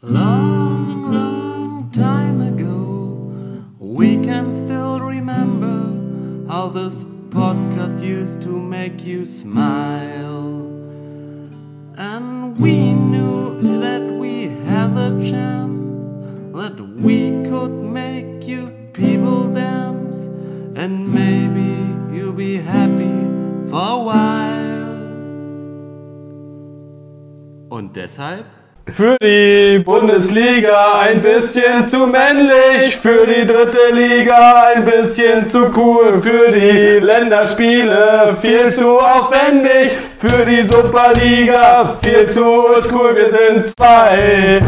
Long, long time ago, we can still remember how this podcast used to make you smile. And we knew that we had a chance, that we could make you people dance, and maybe you'll be happy for a while. Und deshalb? Für die Bundesliga ein bisschen zu männlich, für die dritte Liga ein bisschen zu cool, für die Länderspiele viel zu aufwendig, für die Superliga viel zu oldschool. Wir sind zwei.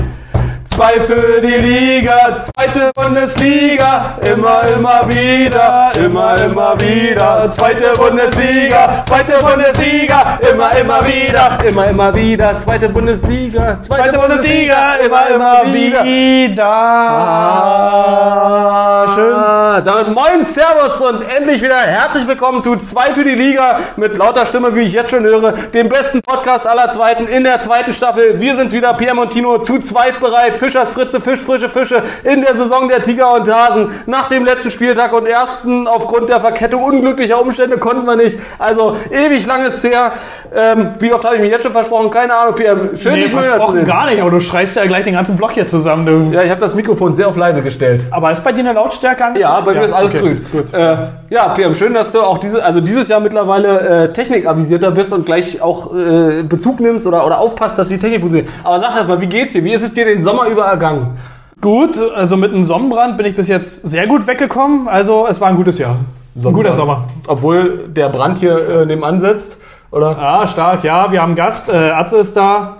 Zwei für die Liga, zweite Bundesliga, immer, immer wieder, immer, immer wieder, zweite Bundesliga, zweite Bundesliga, immer, immer wieder, immer, immer wieder, zweite Bundesliga, zweite Bundesliga, immer, immer wieder. Ah, Damit moin, Servus und endlich wieder herzlich willkommen zu zwei für die Liga mit lauter Stimme, wie ich jetzt schon höre, dem besten Podcast aller Zweiten in der zweiten Staffel. Wir sind's wieder, Pierre Montino, zu zweit bereit. Fischers Fritze, Fisch, frische Fische in der Saison der Tiger und Hasen. Nach dem letzten Spieltag und ersten aufgrund der Verkettung unglücklicher Umstände konnten wir nicht. Also ewig lang ist her. Ähm, wie oft habe ich mich jetzt schon versprochen? Keine Ahnung, Pierre. Schön, Nee, dich mal wieder zu versprochen sehen. gar nicht, aber du schreist ja gleich den ganzen Block hier zusammen. Du. Ja, ich habe das Mikrofon sehr auf leise gestellt. Aber ist bei dir eine Lautstärke angezeigt? Ja, bei mir ist alles okay, grün. Gut. Äh, ja, Pierre, schön, dass du auch diese, also dieses Jahr mittlerweile äh, technikavisierter bist und gleich auch äh, Bezug nimmst oder, oder aufpasst, dass die Technik funktioniert. Aber sag erst mal, wie geht's dir? Wie ist es dir den Sommer über ergangen? Gut, also mit einem Sonnenbrand bin ich bis jetzt sehr gut weggekommen. Also es war ein gutes Jahr. Ein guter Sommer. Obwohl der Brand hier äh, nebenan sitzt, oder? Ja, stark, ja. Wir haben einen Gast, äh, Atze ist da.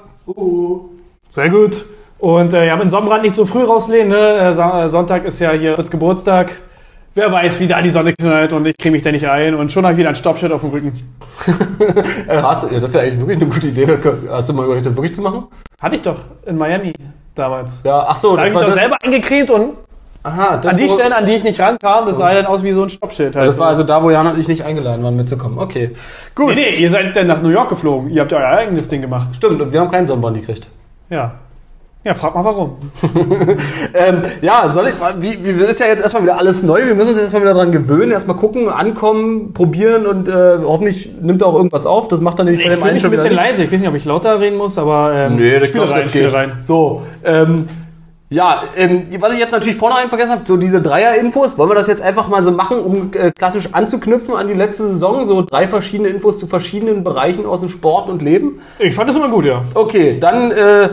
Sehr gut. Und äh, ja, mit dem Sonnenbrand nicht so früh rauslehnen. Ne? Äh, Sonntag ist ja hier Fritz Geburtstag. Wer weiß, wie da die Sonne knallt und ich creme mich da nicht ein. Und schon habe ich wieder ein Stoppschild auf dem Rücken. Äh, hast du, ja, das wäre eigentlich wirklich eine gute Idee. Hast du mal überlegt, das wirklich zu machen? Hatte ich doch in Miami damals. Ja, ach so, Da habe ich mich doch selber eingecremt und Aha, das An die Stellen, an die ich nicht rankam, das sah dann aus wie so ein Stoppschild. Halt. Das war also da, wo Jan und ich nicht eingeladen waren, mitzukommen. Okay, gut. nee, nee, ihr seid dann nach New York geflogen. Ihr habt euer eigenes Ding gemacht. Stimmt, und wir haben keinen Sonnenbrand gekriegt. Ja. Ja, frag mal warum. Ähm, ja, soll ich, wie, wie, ist ja jetzt erstmal wieder alles neu. Wir müssen uns erstmal wieder dran gewöhnen, erstmal gucken, ankommen, probieren und äh, hoffentlich nimmt er auch irgendwas auf. Das macht dann nämlich Ich fühle mich ein wieder bisschen nicht. leise. Ich weiß nicht, ob ich lauter reden muss, aber ähm, Nee, das glaub, rein, geht. rein. So, ähm, ja, ähm, was ich jetzt natürlich vorne rein vergessen habe, so diese Dreier-Infos, wollen wir das jetzt einfach mal so machen, um äh, klassisch anzuknüpfen an die letzte Saison, so drei verschiedene Infos zu verschiedenen Bereichen aus dem Sport und Leben? Ich fand das immer gut, ja. Okay, dann äh,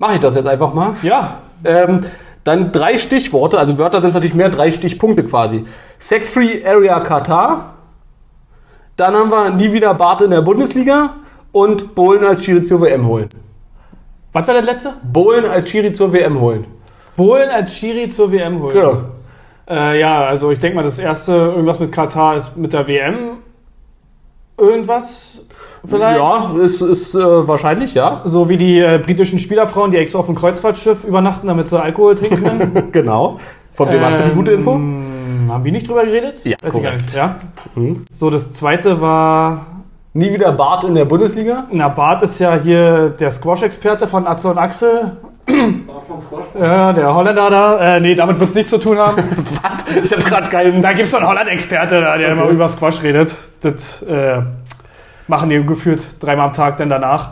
mache ich das jetzt einfach mal. Ja. Ähm, dann drei Stichworte, also Wörter sind natürlich mehr, drei Stichpunkte quasi. Sex-Free Area Katar. Dann haben wir nie wieder Bart in der Bundesliga und Bohlen als Schiri zur WM holen. Was war der letzte? Bohlen als Schiri zur WM holen. Bohlen als Schiri zur WM holen. Genau. Äh, ja, also ich denke mal, das erste, irgendwas mit Katar ist mit der WM. Irgendwas vielleicht? Ja, ist, ist äh, wahrscheinlich, ja. So wie die äh, britischen Spielerfrauen, die extra auf dem Kreuzfahrtschiff übernachten, damit sie Alkohol trinken können. genau. Von wem hast du die gute Info? Ähm, haben wir nicht drüber geredet? Ja, Weiß ich gar korrekt. nicht. Ja. Mhm. So, das zweite war. Nie wieder Bart in der Bundesliga. Na, Bart ist ja hier der Squash-Experte von Atze und Axel. Ja, der Holländer da. Äh, nee, damit wird es nichts zu tun haben. Was? Ich habe gerade keinen. da gibt es so einen Holland-Experte, da, der immer über Squash redet. Das äh, machen die gefühlt dreimal am Tag dann danach.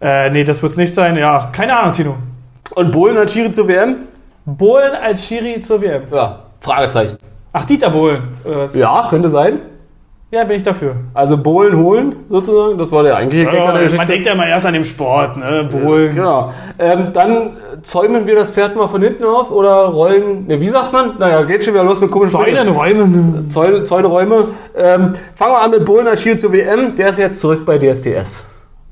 Äh, nee, das wird es nicht sein. Ja, keine Ahnung, Tino. Und Bohlen als Schiri zur WM? Bohlen als Schiri zur WM. Ja. Fragezeichen. Ach, Dieter Bohlen. Ja, könnte sein. Ja, bin ich dafür. Also Bohlen holen, sozusagen. Das war der eigentliche Gag, er Ja, man denkt ja immer erst an den Sport, ne? Bohlen. Genau. Ähm, dann zäumen wir das Pferd mal von hinten auf oder rollen. Ne, wie sagt man? Naja, geht schon wieder los mit komischen Zäune, Räume. Zäune, Zäuneräume. Ähm, fangen wir an mit Bohlen als Schild zur WM. Der ist jetzt zurück bei DSDS.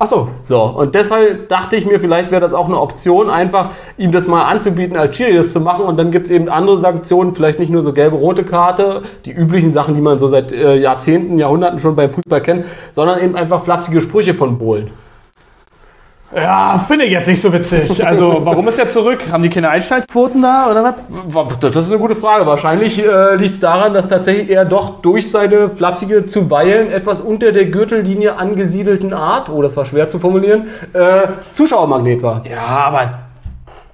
Ach so. So, und deshalb dachte ich mir, vielleicht wäre das auch eine Option, einfach ihm das mal anzubieten, als Schiri das zu machen. Und dann gibt es eben andere Sanktionen, vielleicht nicht nur so gelbe, rote Karte, die üblichen Sachen, die man so seit äh, Jahrzehnten, Jahrhunderten schon beim Fußball kennt, sondern eben einfach flapsige Sprüche von Bohlen. Ja, finde ich jetzt nicht so witzig. Also, warum ist er zurück? Haben die keine Einschaltquoten da oder was? Das ist eine gute Frage. Wahrscheinlich äh, liegt es daran, dass tatsächlich er doch durch seine flapsige, zuweilen etwas unter der Gürtellinie angesiedelten Art, oh, das war schwer zu formulieren, äh, Zuschauermagnet war. Ja, aber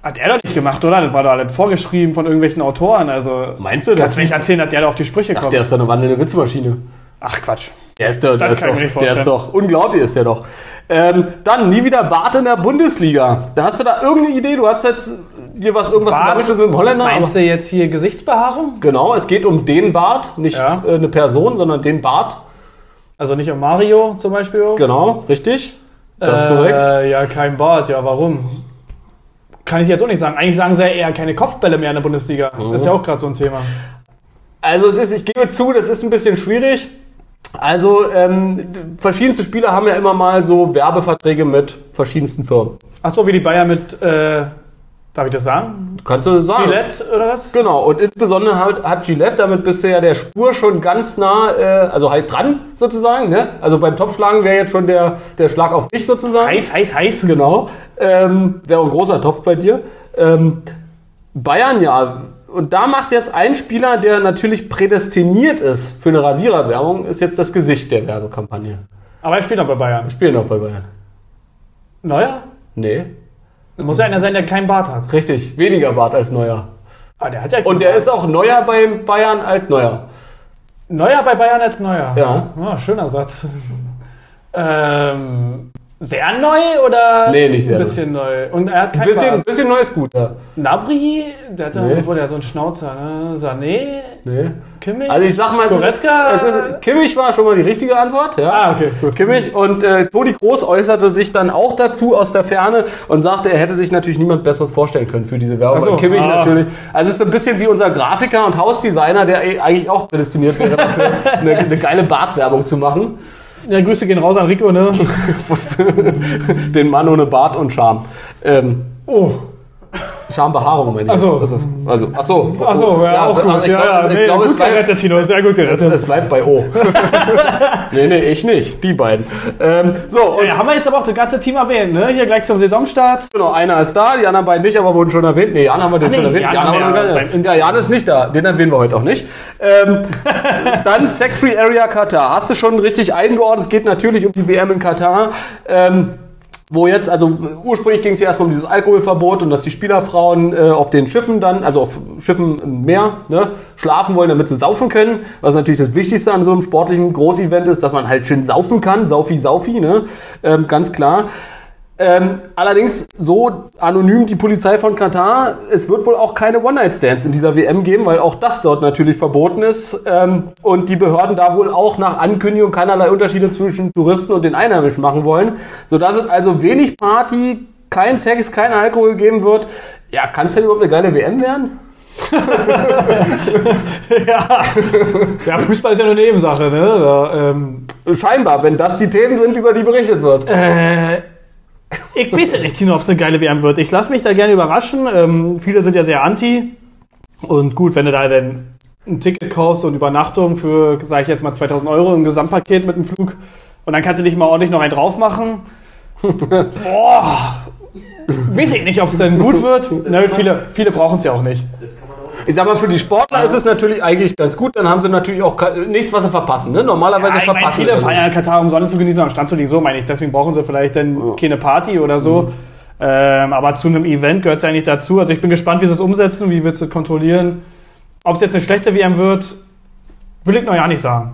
Hat er doch nicht gemacht, oder? Das war doch alles vorgeschrieben von irgendwelchen Autoren. Also Meinst du, kannst du nicht erzählen, dass der da auf die Sprüche Ach, kommt? der ist doch eine wandelnde Witzmaschine. Ach Quatsch. Der ist doch, der Das ist doch, der ist doch unglaublich, ist der doch. Ähm, dann nie wieder Bart in der Bundesliga. Da hast du da irgendeine Idee? Du hast jetzt dir was irgendwas Bart? zusammengeschnitten mit dem Holländer? Meinst du jetzt hier Gesichtsbehaarung? Genau, es geht um den Bart, nicht Ja. äh, eine Person, sondern den Bart. Also nicht um Mario zum Beispiel? Genau, richtig. Das ist äh, korrekt. Ja, kein Bart. Ja, warum? Kann ich jetzt auch nicht sagen. Eigentlich sagen sie ja eher keine Kopfbälle mehr in der Bundesliga. Das ist ja auch gerade so ein Thema. Also es ist, ich gebe zu, das ist ein bisschen schwierig. Also ähm, verschiedenste Spieler haben ja immer mal so Werbeverträge mit verschiedensten Firmen. Ach so, wie die Bayern mit, äh, darf ich das sagen? Kannst du sagen? Gillette oder was? Genau, und insbesondere hat, hat Gillette, damit bist du ja der Spur schon ganz nah, äh, also heiß dran sozusagen. Ne? Also beim Topfschlagen wäre jetzt schon der, der Schlag auf dich sozusagen. Heiß, heiß, heiß. Genau. Ähm, wäre ein großer Topf bei dir. Ähm, Bayern ja. Und da macht jetzt ein Spieler, der natürlich prädestiniert ist für eine Rasiererwerbung, ist jetzt das Gesicht der Werbekampagne. Aber er spielt noch bei Bayern. Spielen auch bei Bayern. Neuer? Nee. Muss ja einer sein, der keinen Bart hat. Richtig. Weniger Bart als Neuer. Ah, der hat ja Und der ist auch neuer bei Bayern als Neuer. Neuer bei Bayern als Neuer. Ja. Ah, schöner Satz. Ähm, sehr neu oder Nee, nicht sehr ein bisschen neu? Und er hat kein Ein bisschen, ein bisschen neues gut, ja. Nabri, der hat Nee. nee. wohl der so einen Schnauzer, ne? Sané, Nee. Kimmich. Also ich sag mal, es ist, Goretzka? es ist, Kimmich war schon mal die richtige Antwort, ja. ah, okay, gut. Kimmich und äh, Toni Groß äußerte sich dann auch dazu aus der Ferne und sagte, er hätte sich natürlich niemand Besseres vorstellen können für diese Werbung. So, Kimmich ah. natürlich. Also es ist so ein bisschen wie unser Grafiker und Hausdesigner, der eh eigentlich auch prädestiniert wäre dafür, eine, eine geile Bartwerbung zu machen. Ja, Grüße gehen raus an Rico, ne? Den Mann ohne Bart und Charme. Ähm, Oh, Schambehaarung, meine ich. Ach so. Also, also, ach so. ach so, ja, auch gut. also ich ja, glaub, ja, ich nee, glaub, gut bleibt- gerettet, Tino, sehr gut gerettet. es bleibt bei O. nee, nee, ich nicht. Die beiden. Ähm, so, Ja, haben wir jetzt aber auch das ganze Team erwähnt, ne? Hier gleich zum Saisonstart. Genau, einer ist da, die anderen beiden nicht, aber wurden schon erwähnt. Nee, Jan haben wir den Ah, schon nee, erwähnt. Jan Jan haben wir ja beim- ja, Jan ist nicht da, den erwähnen wir heute auch nicht. Ähm, dann Sex Free Area Katar. Hast du schon richtig eingeordnet? Es geht natürlich um die WM in Katar. Ähm, wo jetzt, also ursprünglich ging es ja erstmal um dieses Alkoholverbot und dass die Spielerfrauen äh, auf den Schiffen dann, also auf Schiffen im Meer, ne, schlafen wollen, damit sie saufen können. Was natürlich das Wichtigste an so einem sportlichen Großevent ist, dass man halt schön saufen kann, saufi, saufi, ne, ähm, ganz klar. Ähm, allerdings so anonym die Polizei von Katar, es wird wohl auch keine One-Night-Stands in dieser WM geben, weil auch das dort natürlich verboten ist. Ähm, und die Behörden da wohl auch nach Ankündigung keinerlei Unterschiede zwischen Touristen und den Einheimischen machen wollen. Sodass es also wenig Party, kein Sex, kein Alkohol geben wird. Ja, kann es denn überhaupt eine geile WM werden? ja. ja, Fußball ist ja nur eine Nebensache, ne? Da, ähm, Scheinbar, wenn das die Themen sind, über die berichtet wird. Äh, ich weiß ja nicht, Tino, ob es eine geile WM wird. Ich lasse mich da gerne überraschen. Ähm, viele sind ja sehr anti. Und gut, wenn du da dann ein Ticket kaufst und Übernachtung für, sage ich jetzt mal, 2000 Euro im Gesamtpaket mit dem Flug und dann kannst du dich mal ordentlich noch einen drauf machen. Boah, weiß ich nicht, ob es denn gut wird. Nö, viele, viele brauchen es ja auch nicht. Ich sag mal, für die Sportler ist es natürlich eigentlich ganz gut, dann haben sie natürlich auch nichts, was sie verpassen. Ne? Normalerweise Ja, ich meine, verpassen viele feiern Katar, um Sonne zu genießen, am Strand zu liegen. So meine ich. Deswegen brauchen sie vielleicht dann keine Party oder so. Ähm, aber zu einem Event gehört es eigentlich dazu. Also ich bin gespannt, wie sie es umsetzen, wie wird es kontrollieren. Ob es jetzt eine schlechte WM wird, will ich noch ja nicht sagen.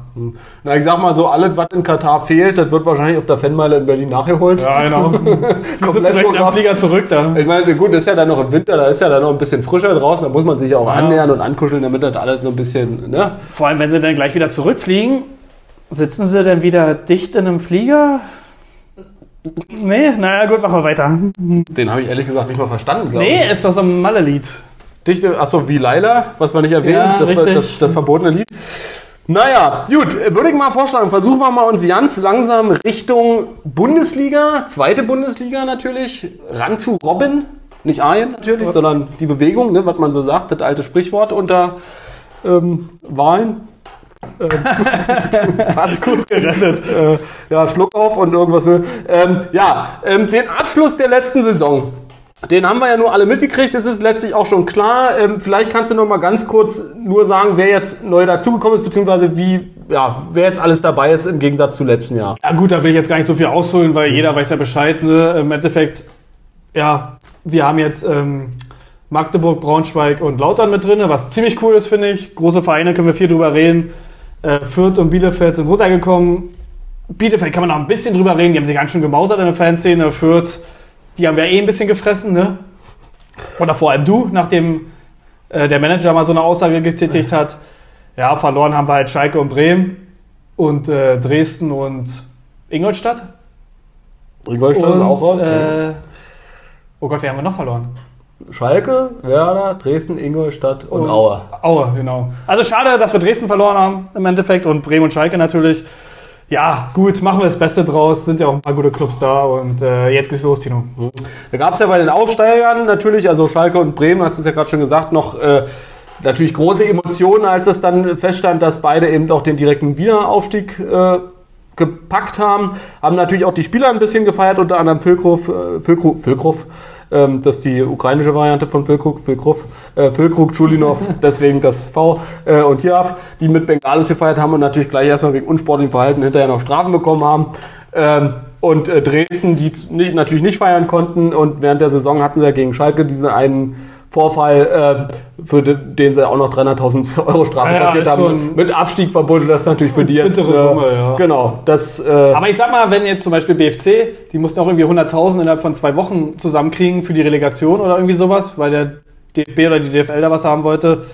Na, ich sag mal so, alles, was in Katar fehlt, das wird wahrscheinlich auf der Fanmeile in Berlin nachgeholt. Ja, genau. Sitzen direkt am. Flieger zurück da. Ich meine, gut, das ist ja dann noch im Winter, da ist ja dann noch ein bisschen frischer draußen, da muss man sich ja auch Ja. annähern und ankuscheln, damit das alles so ein bisschen, ne? Vor allem, wenn sie dann gleich wieder zurückfliegen, sitzen sie dann wieder dicht in einem Flieger? Nee, naja, gut, machen wir weiter. Den habe ich ehrlich gesagt nicht mal verstanden, glaube Nee, ist doch so ein Malle-Lied. Ich. Dichte, achso, wie Laila, was wir nicht erwähnen, Ja, das, das, das verbotene Lied. Naja, gut, würde ich mal vorschlagen, versuchen wir mal uns ganz langsam Richtung Bundesliga, zweite Bundesliga natürlich, ran zu Robin. Nicht Arjen natürlich, sondern die Bewegung, ne, was man so sagt, das alte Sprichwort unter ähm, Wahlen. Ähm, Fast gut gerettet. Äh, ja, Schluck auf und irgendwas. so. Ähm, ja, ähm, den Abschluss der letzten Saison. Den haben wir ja nur alle mitgekriegt, das ist letztlich auch schon klar. Ähm, vielleicht kannst du noch mal ganz kurz nur sagen, wer jetzt neu dazugekommen ist, beziehungsweise wie, ja, wer jetzt alles dabei ist im Gegensatz zu letzten Jahr. Ja gut, da will ich jetzt gar nicht so viel ausholen, weil jeder weiß ja Bescheid. Ne? Im Endeffekt ja, wir haben jetzt ähm, Magdeburg, Braunschweig und Lautern mit drin, was ziemlich cool ist, finde ich. Große Vereine, können wir viel drüber reden. Äh, Fürth und Bielefeld sind runtergekommen. Bielefeld kann man noch ein bisschen drüber reden, die haben sich ganz schön gemausert in der Fanszene. Fürth, die haben wir eh ein bisschen gefressen, ne? Oder vor allem du, nachdem äh, der Manager mal so eine Aussage getätigt hat. Ja, verloren haben wir halt Schalke und Bremen und äh, Dresden und Ingolstadt. Ingolstadt ist auch raus. Äh, oh Gott, wer haben wir noch verloren? Schalke, Werder, Dresden, Ingolstadt und, Und- Aue. Aue, genau. Also schade, dass wir Dresden verloren haben im Endeffekt und Bremen und Schalke natürlich. Ja, gut, machen wir das Beste draus. Sind ja auch ein paar gute Clubs da und äh, jetzt geht's los, Tino. Da gab es ja bei den Aufsteigern natürlich, also Schalke und Bremen, hat es ja gerade schon gesagt, noch äh, natürlich große Emotionen, als es dann feststand, dass beide eben auch den direkten Wiederaufstieg äh, gepackt haben. Haben natürlich auch die Spieler ein bisschen gefeiert, unter anderem Füllkrug, äh, Füllkrug ähm, das ist die ukrainische Variante von Füllkrug, Füllkrug, äh, Füllkrug, Schulinov, deswegen das V äh, und Tiaf, die mit Bengalis gefeiert haben und natürlich gleich erstmal wegen unsportlichem Verhalten hinterher noch Strafen bekommen haben. Ähm, und äh, Dresden, die nicht, natürlich nicht feiern konnten und während der Saison hatten ja gegen Schalke diesen einen Vorfall, äh, für de- den sie auch noch 300.000 Euro Strafe Ja, kassiert haben, mit Abstieg verbunden, das ist natürlich für die jetzt, Bittere Summe, ja. genau, das, äh, Aber ich sag mal, wenn jetzt zum Beispiel BFC, die mussten auch irgendwie 100.000 innerhalb von zwei Wochen zusammenkriegen für die Relegation oder irgendwie sowas, weil der DFB oder die DFL da was haben wollte.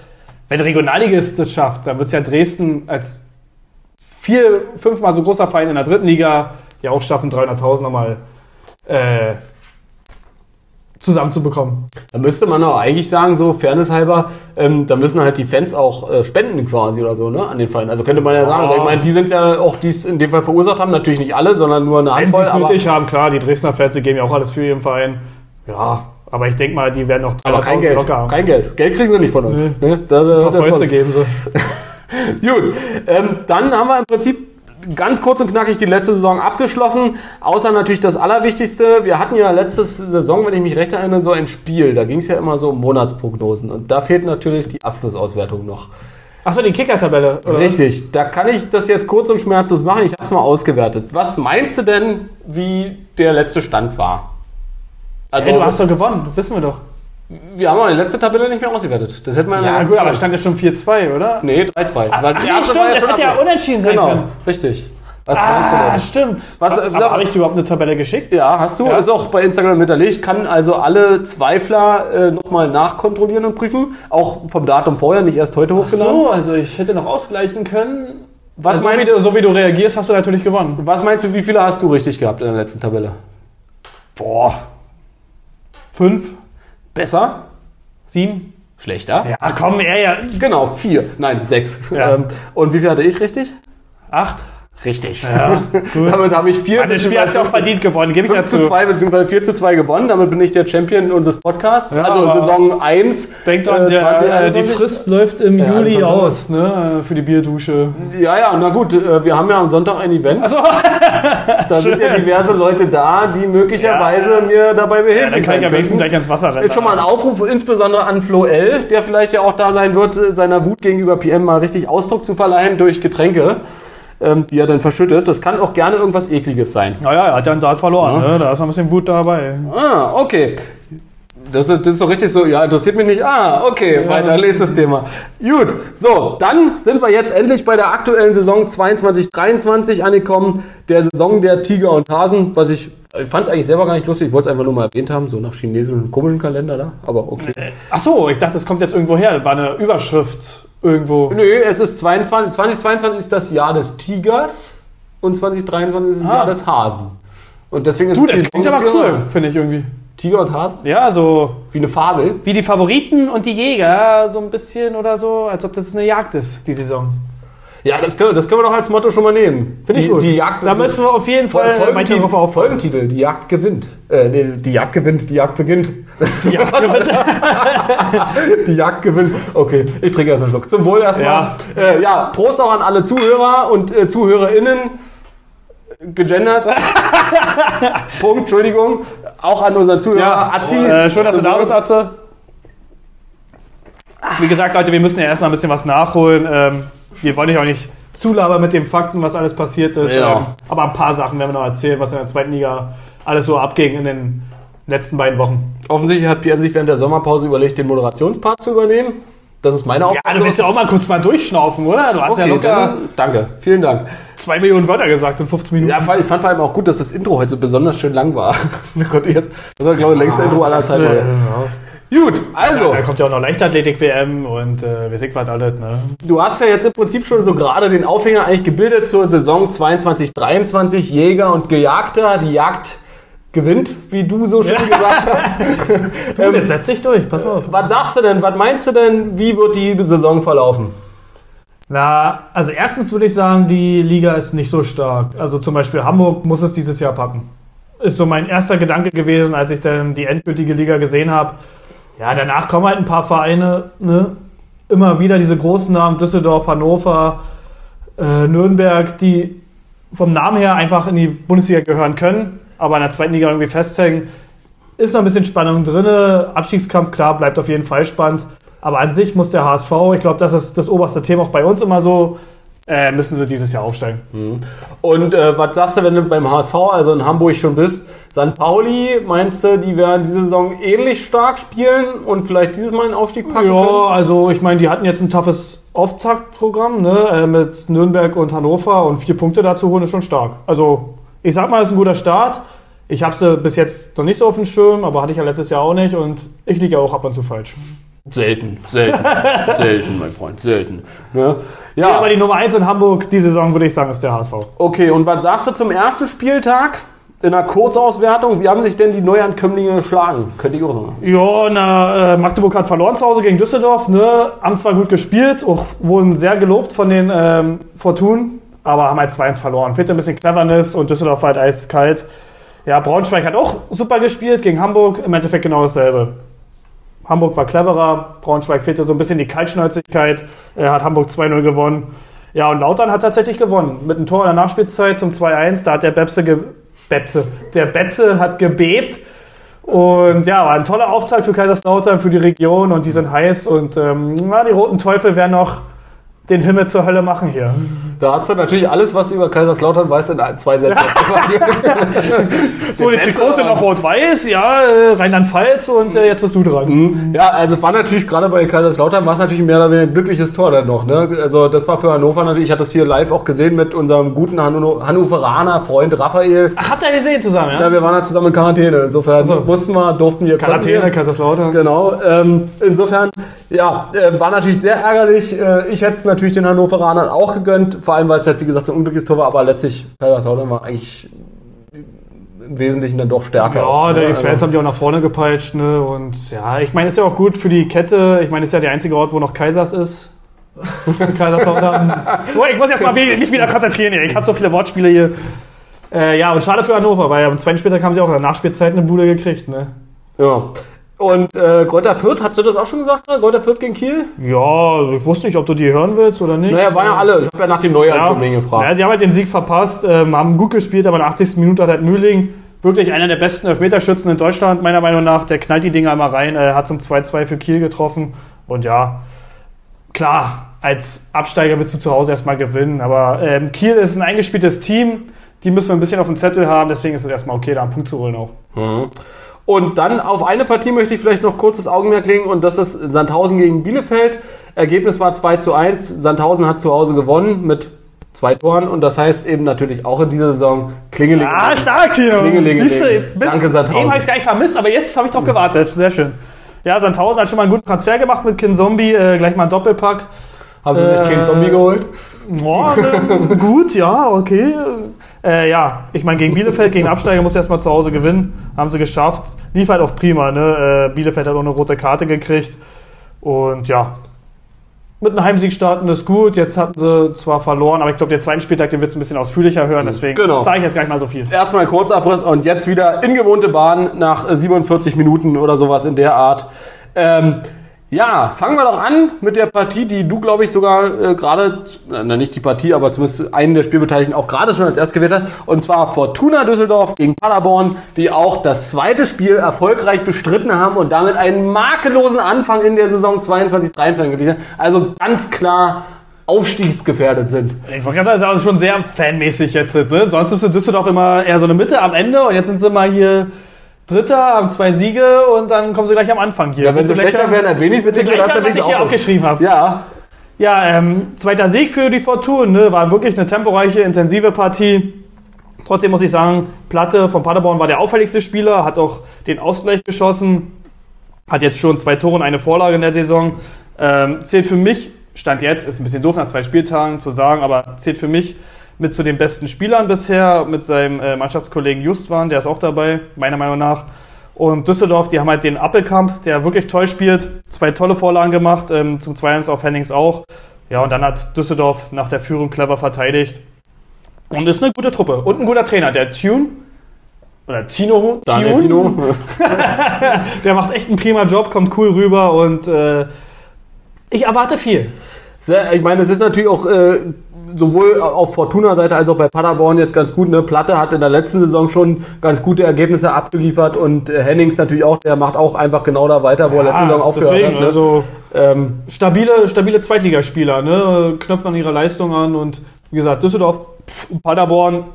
Wenn Regionalligist das schafft, dann wird's ja Dresden als vier, fünfmal so großer Verein in der dritten Liga ja auch schaffen, 300.000 nochmal äh, zusammenzubekommen. Da müsste man auch eigentlich sagen, so Fairness halber, ähm, da müssen halt die Fans auch äh, spenden quasi oder so, ne, an den Verein. Also könnte man ja sagen, Ja. ich meine, die sind ja auch, die es in dem Fall verursacht haben, natürlich nicht alle, sondern nur eine Wenn sie Handvoll. es nötig haben, klar, die Dresdner Fans, die geben ja auch alles für ihren Verein. Ja, aber ich denke mal, die werden auch 300.000 aber kein Geld, locker haben. kein Geld. Geld kriegen sie nicht von uns. Nee. Ne? Da, da, Ein paar Fäuste geben sie. Gut, ähm, dann haben wir im Prinzip ganz kurz und knackig die letzte Saison abgeschlossen. Außer natürlich das Allerwichtigste. Wir hatten ja letzte Saison, wenn ich mich recht erinnere, so ein Spiel. Da ging es ja immer so um Monatsprognosen. Und da fehlt natürlich die Abschlussauswertung noch. Achso, die Kicker-Tabelle. Richtig, da kann ich das jetzt kurz und schmerzlos machen. Ich habe es mal ausgewertet. Was meinst du denn, wie der letzte Stand war? Also, Hey, du hast doch gewonnen, wissen wir doch. Wir haben aber die letzte Tabelle nicht mehr ausgewertet. Das in der Ja, gut, aber stand ja schon 4-2, oder? Nee, 3-2. Weil die Ach, erste stimmt, das hätte ja unentschieden sein Genau, können. richtig. Was meinst du Ah, denn? stimmt. Was, aber habe ich dir überhaupt eine Tabelle geschickt? Ja, hast du. Ja. Ist auch bei Instagram hinterlegt. Kann also alle Zweifler äh, nochmal nachkontrollieren und prüfen. Auch vom Datum vorher, nicht erst heute hochgeladen. So, also ich hätte noch ausgleichen können. Was, Also, meinst wie du, so wie du reagierst, hast du natürlich gewonnen. was meinst du, wie viele hast du richtig gehabt in der letzten Tabelle? Boah. Fünf? Besser? Sieben? Schlechter? Ja, komm, er ja. Genau, vier. Nein, sechs. Ja. Ähm, und wie viel hatte ich richtig? Acht? Richtig. Ja. Damit habe ich vier. Das Spiel hast du auch verdient gewonnen, gebe ich 5 zu dazu. 2 bzw. 4 zu 2 gewonnen. Damit bin ich der Champion unseres Podcasts. Ja, also Saison 1. Denk dran, äh, der, äh, die 2021. Frist läuft im Ja, Juli 21. aus, ne? Für die Bierdusche. Ja, ja, na gut, äh, wir haben ja am Sonntag ein Event. Achso, Da sind ja diverse Leute da, die möglicherweise mir dabei behilflich dann kann ich sein am nächsten könnten. gleich ans Wasser rennen. Ist schon mal ein Aufruf, insbesondere an Flo L., der vielleicht ja auch da sein wird, äh, seiner Wut gegenüber PM mal richtig Ausdruck zu verleihen durch Getränke, ähm, die er dann verschüttet. Das kann auch gerne irgendwas Ekliges sein. Naja, er hat ja einen Dart verloren, ne? Da ist noch ein bisschen Wut dabei. Ah, okay. Das ist, das ist so richtig so, ja, interessiert mich nicht. Ah, okay, weiter, nächstes Thema. Gut, so, dann sind wir jetzt endlich bei der aktuellen Saison 22-23 angekommen, der Saison der Tiger und Hasen, was ich, ich fand es eigentlich selber gar nicht lustig, ich wollte es einfach nur mal erwähnt haben, so nach chinesischen komischen Kalender da, aber okay. Achso, ich dachte, das kommt jetzt irgendwo her. Das war eine Überschrift irgendwo. Nö, es ist 22, 2022 ist das Jahr des Tigers und 2023 ist das Ah. Jahr des Hasen. Und deswegen ist Du, das die klingt aber cool, finde ich irgendwie. Tiger und Hasen, Ja, so wie eine Fabel. wie die Favoriten und die Jäger, so ein bisschen oder so, als ob das eine Jagd ist, die Saison. Ja, das können, das können wir doch als Motto schon mal nehmen. Finde ich gut. Die Jagd, da müssen wir auf jeden Fall weiter Folgentitel, drauf auf. Folgentitel, die Jagd gewinnt. Äh, nee, die Jagd gewinnt, die Jagd beginnt. Die Jagd gewinnt. die Jagd gewinnt. Okay, ich trinke erstmal einen Schluck. Zum Wohl erstmal. Ja. Äh, ja, Prost auch an alle Zuhörer und äh, ZuhörerInnen. Gegendert. Punkt, Entschuldigung. Auch an unseren Zuhörer. Ja, Azi. äh, schön, dass du da bist, Atze. Wie gesagt, Leute, wir müssen ja erstmal ein bisschen was nachholen. Ähm, wir wollen euch auch nicht zulabern mit den Fakten, was alles passiert ist. Genau. Ähm, aber ein paar Sachen werden wir noch erzählen, was in der zweiten Liga alles so abging in den letzten beiden Wochen. Offensichtlich hat PM sich während der Sommerpause überlegt, den Moderationspart zu übernehmen. Das ist meine Aufgabe. Ja, du willst ja auch mal kurz mal durchschnaufen, oder? Du hast ja Okay, locker dann, danke, vielen Dank. zwei Millionen Wörter gesagt in 15 Minuten. Ja, ich fand vor allem auch gut, dass das Intro heute so besonders schön lang war. Das war, glaube ich, längste Intro aller Zeiten. äh, heute. Gut, also, Da kommt ja auch noch Leichtathletik-WM und äh, wir sehen was alles, ne? du hast ja jetzt im Prinzip schon so gerade den Aufhänger eigentlich gebildet zur Saison 22, 23. Jäger und Gejagter. Die Jagd gewinnt, wie du so schön gesagt hast. Du, jetzt setz dich durch, pass mal auf. Was sagst du denn? Was meinst du denn? Wie wird die Saison verlaufen? Na, also erstens würde ich sagen, die Liga ist nicht so stark. Also zum Beispiel Hamburg muss es dieses Jahr packen. Ist so mein erster Gedanke gewesen, als ich dann die endgültige Liga gesehen habe. Ja, danach kommen halt ein paar Vereine, ne? Immer wieder diese großen Namen, Düsseldorf, Hannover, äh, Nürnberg, die vom Namen her einfach in die Bundesliga gehören können, aber in der zweiten Liga irgendwie festhängen. Ist noch ein bisschen Spannung drin. Abstiegskampf, klar, bleibt auf jeden Fall spannend. Aber an sich muss der HSV, ich glaube, das ist das oberste Thema auch bei uns immer so, äh, müssen sie dieses Jahr aufsteigen. Und äh, was sagst du, wenn du beim HSV, also in Hamburg schon bist? St. Pauli, meinst du, die werden diese Saison ähnlich stark spielen und vielleicht dieses Mal einen Aufstieg packen Ja, können? also ich meine, die hatten jetzt ein toughes Auftaktprogramm ne, äh, mit Nürnberg und Hannover und vier Punkte dazu holen ist schon stark. Also ich sag mal, es ist ein guter Start. Ich habe sie bis jetzt noch nicht so auf dem Schirm, aber hatte ich ja letztes Jahr auch nicht und ich liege ja auch ab und zu falsch. Selten, selten, selten, mein Freund, selten. Ne? Ja, Ja, aber die Nummer 1 in Hamburg, die Saison würde ich sagen, ist der HSV. okay, und was sagst du zum ersten Spieltag? In einer Kurzauswertung, wie haben sich denn die Neuankömmlinge geschlagen? Könnte ich auch sagen. Ja, na, äh, Magdeburg hat verloren zu Hause gegen Düsseldorf, ne? Haben zwar gut gespielt, auch wurden sehr gelobt von den ähm, Fortun, aber haben halt 2-1 verloren. Fehlte ein bisschen Cleverness und Düsseldorf war halt eiskalt. Ja, Braunschweig hat auch super gespielt gegen Hamburg, im Endeffekt genau dasselbe. Hamburg war cleverer, Braunschweig fehlte so ein bisschen die Kaltschnäuzigkeit, er hat Hamburg 2-0 gewonnen. Ja, und Lautern hat tatsächlich gewonnen. Mit einem Tor in der Nachspielzeit zum 2-1, da hat der Bepse, ge Bepse, der Betze hat gebebt. Und ja, war ein toller Auftakt für Kaiserslautern, für die Region und die sind heiß und ähm, na, die Roten Teufel werden noch den Himmel zur Hölle machen hier. Da hast du natürlich alles, was du über Kaiserslautern weißt, in zwei Sätzen. So, die Trikots sind noch rot-weiß, ja, äh, Rheinland-Pfalz und äh, jetzt bist du dran. Ja, also es war natürlich gerade bei Kaiserslautern war es natürlich mehr oder weniger ein glückliches Tor dann noch. Ne? Also das war für Hannover natürlich, ich hatte das hier live auch gesehen mit unserem guten Hanno Hannoveraner Freund Raphael. Ach, habt ihr gesehen zusammen, ja? Ja, wir waren da zusammen in Quarantäne. Insofern so. mussten wir, durften wir, Quarantäne. Kaiserslautern. Genau. Ähm, insofern, ja, äh, war natürlich sehr ärgerlich. Äh, ich hätte es natürlich den Hannoveranern auch gegönnt, vor allem weil es halt, wie gesagt, so ein unglückliches Tor war, aber letztlich Kaiserslautern war eigentlich im Wesentlichen dann doch stärker. Ja, auch, die ne? Fans haben die auch nach vorne gepeitscht, ne? Und ja, ich meine, ist ja auch gut für die Kette. Ich meine, ist ja der einzige Ort, wo noch Kaisers ist. Kaiserslautern. So, ich muss jetzt mal mich wieder konzentrieren hier. Ich habe so viele Wortspiele hier. Äh, ja, und schade für Hannover, weil am zweiten Spieltag haben sie auch in der Nachspielzeit eine Bude gekriegt, ne? Ja. Und äh, Greuther Fürth, hast du das auch schon gesagt? Ne? Greuther Fürth gegen Kiel? Ja, ich wusste nicht, ob du die hören willst oder nicht. Naja, waren ja alle. Ich habe ja nach dem Neuankömmling gefragt. Ja, sie haben halt den Sieg verpasst, ähm, haben gut gespielt, aber in der 80. Minute hat halt Mühling, wirklich einer der besten Elfmeterschützen in Deutschland, meiner Meinung nach, der knallt die Dinger immer rein, äh, hat zum 2-2 für Kiel getroffen. Und ja, klar, als Absteiger willst du zu Hause erstmal gewinnen, aber ähm, Kiel ist ein eingespieltes Team, die müssen wir ein bisschen auf dem Zettel haben, deswegen ist es erstmal okay, da einen Punkt zu holen auch. Und dann auf eine Partie möchte ich vielleicht noch kurzes Augenmerk legen und das ist Sandhausen gegen Bielefeld. Ergebnis war 2 zu 1. Sandhausen hat zu Hause gewonnen mit zwei Toren und das heißt eben natürlich auch in dieser Saison Klingeling. Ah, stark, Tino. Klingelingeling. Bis Danke, Sandhausen. eben habe ich es gar nicht vermisst, aber jetzt habe ich drauf gewartet. Sehr schön. Ja, Sandhausen hat schon mal einen guten Transfer gemacht mit Kin Zombie, äh, gleich mal einen Doppelpack. Haben sie sich Äh, keinen Zombie geholt? Boah, äh, gut, ja, okay. Äh, ja, ich meine, gegen Bielefeld, gegen Absteiger muss erstmal zu Hause gewinnen. Haben sie geschafft. Lief halt auch prima, ne? Äh, Bielefeld hat auch eine rote Karte gekriegt. Und ja, mit einem Heimsieg starten ist gut. Jetzt hatten sie zwar verloren, aber ich glaube, der zweiten Spieltag, den wird es ein bisschen ausführlicher hören. Deswegen Genau. sage ich jetzt gar nicht mal so viel. Erstmal Kurzabriss und jetzt wieder in gewohnte Bahn nach äh, 47 Minuten oder sowas in der Art. Ähm, ja, fangen wir doch an mit der Partie, die du, glaube ich, sogar äh, gerade, na nicht die Partie, aber zumindest einen der Spielbeteiligten auch gerade schon als erst gewählt hat. Und zwar Fortuna Düsseldorf gegen Paderborn, die auch das zweite Spiel erfolgreich bestritten haben und damit einen makellosen Anfang in der Saison 22-23 geliefert. Also ganz klar aufstiegsgefährdet sind. Ich wollte gerade sagen, also schon sehr fanmäßig jetzt. Ne? Sonst ist Düsseldorf immer eher so eine Mitte am Ende und jetzt sind sie mal hier Dritter, haben zwei Siege und dann kommen sie gleich am Anfang hier. Ja, wenn sie schlechter werden, ich wenn sie gleich werden, was ich hier aufgeschrieben habe. Ja, Ja, ähm, zweiter Sieg für die Fortuna, ne? war wirklich eine temporeiche, intensive Partie. Trotzdem muss ich sagen, Platte von Paderborn war der auffälligste Spieler, hat auch den Ausgleich geschossen, hat jetzt schon zwei Tore und eine Vorlage in der Saison. Ähm, zählt für mich, Stand jetzt, ist ein bisschen doof nach zwei Spieltagen zu sagen, aber zählt für mich mit zu den besten Spielern bisher, mit seinem äh, Mannschaftskollegen Justwan, der ist auch dabei, meiner Meinung nach. Und Düsseldorf, die haben halt den Appelkamp, der wirklich toll spielt, zwei tolle Vorlagen gemacht, ähm, zum 2-1 auf Hennings auch. Ja, und dann hat Düsseldorf nach der Führung clever verteidigt. Und ist eine gute Truppe. Und ein guter Trainer, der Tune. Oder Tino. Daniel Tune, Tino. Der macht echt einen prima Job, kommt cool rüber und äh, ich erwarte viel. Sehr, ich meine, es ist natürlich auch äh, sowohl auf Fortuna-Seite als auch bei Paderborn jetzt ganz gut. Ne? Platte hat in der letzten Saison schon ganz gute Ergebnisse abgeliefert und äh, Hennings natürlich auch, der macht auch einfach genau da weiter, wo er letzte Saison aufgehört deswegen, hat. Ne? also ähm, stabile, stabile Zweitligaspieler, ne? knöpfen an ihre Leistung an und wie gesagt, Düsseldorf, Paderborn,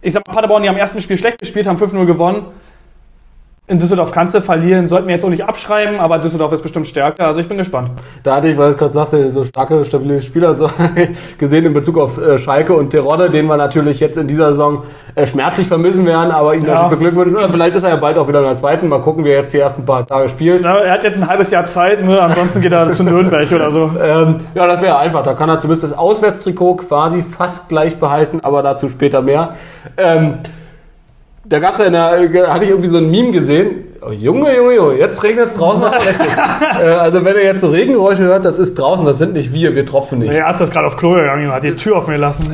ich sag mal, Paderborn, die am ersten Spiel schlecht gespielt, haben 5-0 gewonnen. In Düsseldorf kannst du verlieren, sollten wir jetzt auch nicht abschreiben, aber Düsseldorf ist bestimmt stärker, also ich bin gespannt. da hatte ich, weil du gerade sagst, so starke, stabile Spieler so, gesehen in Bezug auf äh, Schalke und Terodde, den wir natürlich jetzt in dieser Saison äh, schmerzlich vermissen werden, aber ihm Ja. natürlich beglückwünschen. Oder vielleicht ist er ja bald auch wieder in der zweiten. Mal gucken, wie er jetzt die ersten paar Tage spielt. Na, er hat jetzt ein halbes Jahr Zeit, ne? ansonsten geht er zu Nürnberg oder so. Ähm, ja, das wäre einfach. Da kann er zumindest das Auswärtstrikot quasi fast gleich behalten, aber dazu später mehr. Ähm, da gab's ja in der, hatte ich irgendwie so ein Meme gesehen. Oh, Junge, Junge, Junge, jetzt regnet es draußen aber richtig. äh, also wenn ihr jetzt so Regengeräusche hört, das ist draußen, das sind nicht wir, wir tropfen nicht. Der Arzt ist gerade auf Klo gegangen hat die Tür offen gelassen.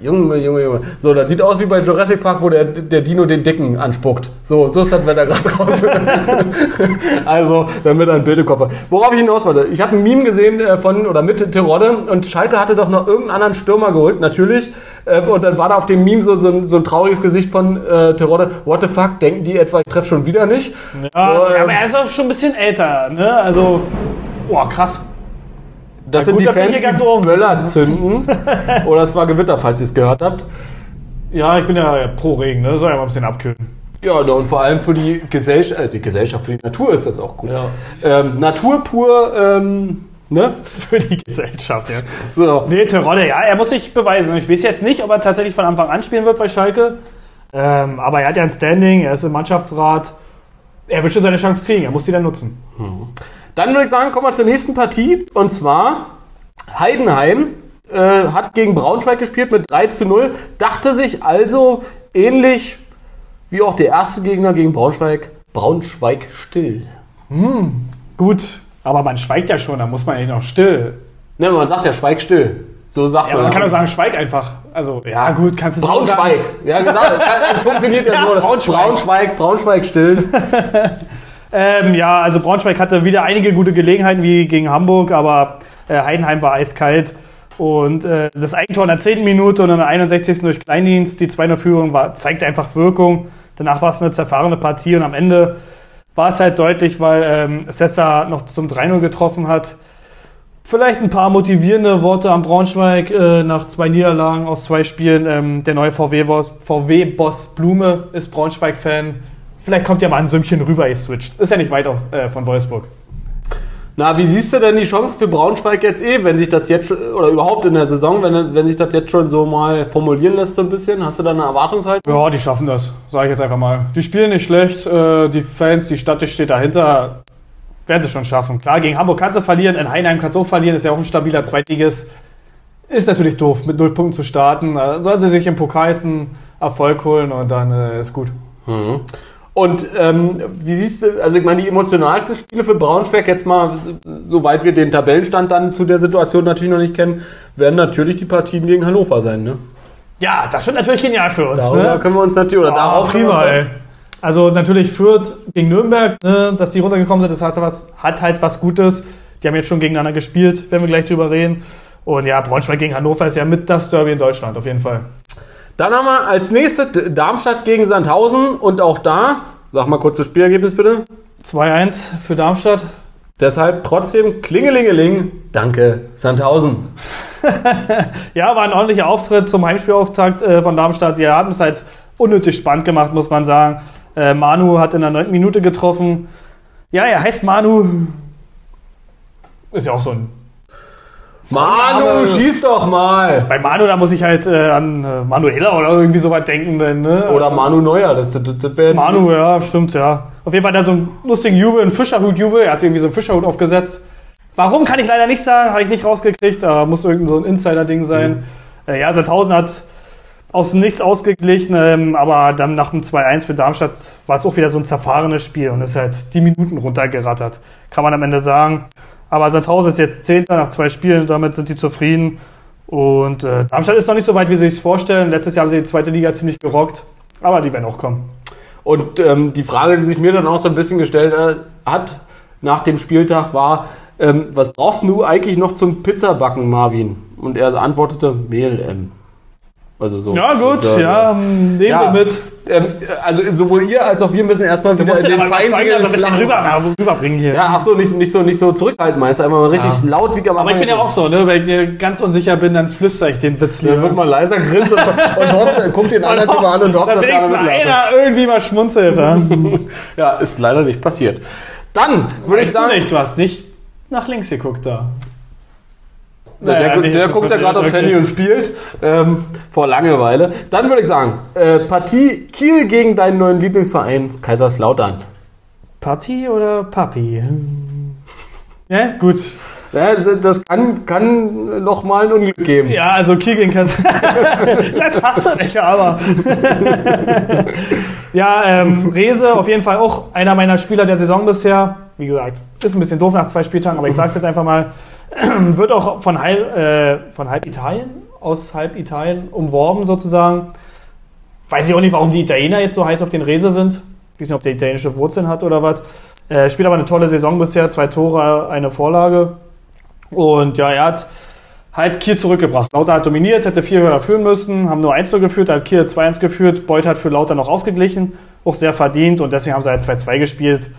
Junge, Junge, Junge. So, das sieht aus wie bei Jurassic Park, wo der, der Dino den Dicken anspuckt. So, so ist das Wetter gerade draußen. also, damit ein Bild im Kopf. Worauf ich hinaus wollte. Ich habe ein Meme gesehen äh, von oder mit Terodde und Schalke hatte doch noch irgendeinen anderen Stürmer geholt, natürlich. Ähm, und dann war da auf dem Meme so, so, ein, so ein trauriges Gesicht von äh, Terodde. What the fuck, denken die etwa, ich treffe schon wieder nicht? Ja, So, ähm, aber er ist auch schon ein bisschen älter, ne? Also, boah, krass. das Ja, sind gut, die Fans, die oben Böller zünden. oder es war Gewitter, falls ihr es gehört habt. Ja, ich bin ja pro Regen, ne? Soll ja mal ein bisschen abkühlen. Ja, und vor allem für die Gesellschaft, äh, die Gesellschaft, für die Natur ist das auch gut. Ja. Ähm, Natur pur, ähm, ne? Für die Gesellschaft, ja. So. Nee, Terodde, ja, er muss sich beweisen. Ich weiß jetzt nicht, ob er tatsächlich von Anfang an spielen wird bei Schalke. Ähm, aber er hat ja ein Standing, er ist im Mannschaftsrat. Er wird schon seine Chance kriegen, er muss die dann nutzen. Dann würde ich sagen, kommen wir zur nächsten Partie. Und zwar Heidenheim äh, hat gegen Braunschweig gespielt mit 3 zu 0. Dachte sich also ähnlich wie auch der erste Gegner gegen Braunschweig, Braunschweig still. Gut, aber man schweigt ja schon, da muss man nicht noch still. Ne, man sagt ja Schweig still. So sagt Ja, aber man kann auch sagen, schweig einfach. Also, ja, gut, kannst du so Braunschweig. sagen. Ja, gesagt, es funktioniert ja, so. Braunschweig. Braunschweig, Braunschweig still. Ähm, ja, also Braunschweig hatte wieder einige gute Gelegenheiten wie gegen Hamburg, aber äh, Heidenheim war eiskalt. Und äh, das Eigentor in der 10. Minute und in der 61. durch Kleindienst, die 2-0-Führung, war, zeigte einfach Wirkung. Danach war es eine zerfahrene Partie und am Ende war es halt deutlich, weil ähm, Sessa noch zum 3-0 getroffen hat. Vielleicht ein paar motivierende Worte am Braunschweig äh, nach zwei Niederlagen aus zwei Spielen. Ähm, der neue VW-Boss VW -Boss Blume ist Braunschweig-Fan. Vielleicht kommt ja mal ein Sümmchen rüber, ihr switcht. Ist ja nicht weit auf, äh, von Wolfsburg. Na, wie siehst du denn die Chance für Braunschweig jetzt eh, wenn sich das jetzt, schon- oder überhaupt in der Saison, wenn, wenn sich das jetzt schon so mal formulieren lässt so ein bisschen? Hast du da eine Erwartungshaltung? Ja, die schaffen das, sage ich jetzt einfach mal. Die spielen nicht schlecht, äh, die Fans, die Stadt die steht dahinter. Werden sie schon schaffen. Klar, gegen Hamburg kannst du verlieren, in Heinheim kannst du auch verlieren, ist ja auch ein stabiler Zweitliges. Ist natürlich doof, mit null Punkten zu starten. Sollen sie sich im Pokal jetzt einen Erfolg holen und dann äh, ist gut. Und ähm, wie siehst du, also ich meine, die emotionalsten Spiele für Braunschweig, jetzt mal, soweit wir den Tabellenstand dann zu der Situation natürlich noch nicht kennen, werden natürlich die Partien gegen Hannover sein, ne? Ja, das wird natürlich genial für uns. Darüber ne? können wir uns natürlich, oder Ah, darauf prima, ey. Also natürlich Fürth gegen Nürnberg, ne, dass die runtergekommen sind, das hat, was, hat halt was Gutes. Die haben jetzt schon gegeneinander gespielt, werden wir gleich drüber reden. Und ja, Braunschweig gegen Hannover ist ja mit das Derby in Deutschland, auf jeden Fall. Dann haben wir als nächstes Darmstadt gegen Sandhausen und auch da, sag mal kurz das Spielergebnis bitte. 2-1 für Darmstadt. Deshalb trotzdem Klingelingeling, danke Sandhausen. Ja, war ein ordentlicher Auftritt zum Heimspielauftakt äh, von Darmstadt. Sie haben es halt unnötig spannend gemacht, muss man sagen. Äh, Manu hat in der neunten Minute getroffen. Ja, er heißt Manu. Ist ja auch so ein. Manu, schieß doch mal! Bei Manu, da muss ich halt äh, an äh, Manuela oder irgendwie so weit denken. Denn, ne? Oder Manu Neuer, das, das, das wäre. Manu, ja, stimmt, ja. Auf jeden Fall hat er so einen lustigen Jubel, einen Fischerhut-Jubel. Er hat sich irgendwie so einen Fischerhut aufgesetzt. Warum kann ich leider nicht sagen, habe ich nicht rausgekriegt, aber muss irgendein so ein Insider-Ding sein. Äh, ja, Sandhausen hat aus dem Nichts ausgeglichen, ähm, aber dann nach dem 2-1 für Darmstadt war es auch wieder so ein zerfahrenes Spiel und ist halt die Minuten runtergerattert. Kann man am Ende sagen. Aber Sandhausen ist jetzt Zehnter nach zwei Spielen, damit sind die zufrieden. Und äh, Darmstadt ist noch nicht so weit, wie sie sich vorstellen. Letztes Jahr haben sie die zweite Liga ziemlich gerockt, aber die werden auch kommen. Und ähm, die Frage, die sich mir dann auch so ein bisschen gestellt äh, hat nach dem Spieltag, war, ähm, was brauchst du eigentlich noch zum Pizzabacken, Marvin? Und er antwortete, Mehl, ähm. Also so. Ja, gut, So, ja, nehmen Ja. wir mit. Ähm, also sowohl ihr als auch wir müssen erstmal wieder den überzeugen, Feindsinn also ein bisschen rüber, na, rüberbringen hier. Ja, ach so, nicht, nicht so, nicht so zurückhalten meinst du, einfach mal richtig Ja. laut wie am Aber ich bin ja auch so, ne? Wenn ich mir ganz unsicher bin, dann flüstere ich den Witz Dann wird man leiser grinsen und, und hofft, guckt den anderen Typ an und hofft, dass der einer irgendwie mal schmunzelt. Ja? Ja, ist leider nicht passiert. Dann würde ich Weißt du sagen, nicht, du hast nicht nach links geguckt da. Der, der, Naja, nicht der so guckt ja gerade aufs. Handy und spielt ähm, vor Langeweile. Dann würde ich sagen, äh, Partie Kiel gegen deinen neuen Lieblingsverein Kaiserslautern. Party oder Papi? Ja, gut. Ja, das- kann, kann noch mal ein Unglück geben. Ja, also Kiel gegen Kassel. das hast du nicht, aber. ja, ähm, Rese auf jeden Fall auch einer meiner Spieler der Saison bisher. Wie gesagt, ist ein bisschen doof nach zwei Spieltagen, aber ich sag's jetzt einfach mal. Wird auch von halb, äh, von halb Italien, aus halb Italien umworben sozusagen. Weiß ich auch nicht, warum die Italiener jetzt so heiß auf den Rese sind. Ich weiß nicht, ob der italienische Wurzeln hat oder was. Äh, spielt aber eine tolle Saison bisher, zwei Tore, eine Vorlage. Und ja, er hat halt Kiel zurückgebracht. Lauter hat dominiert, hätte vier höher führen müssen, haben nur 1 geführt, hat Kiel 2-1 geführt. Beuth hat für Lauter noch ausgeglichen, auch sehr verdient und deswegen haben sie halt 2-2 gespielt.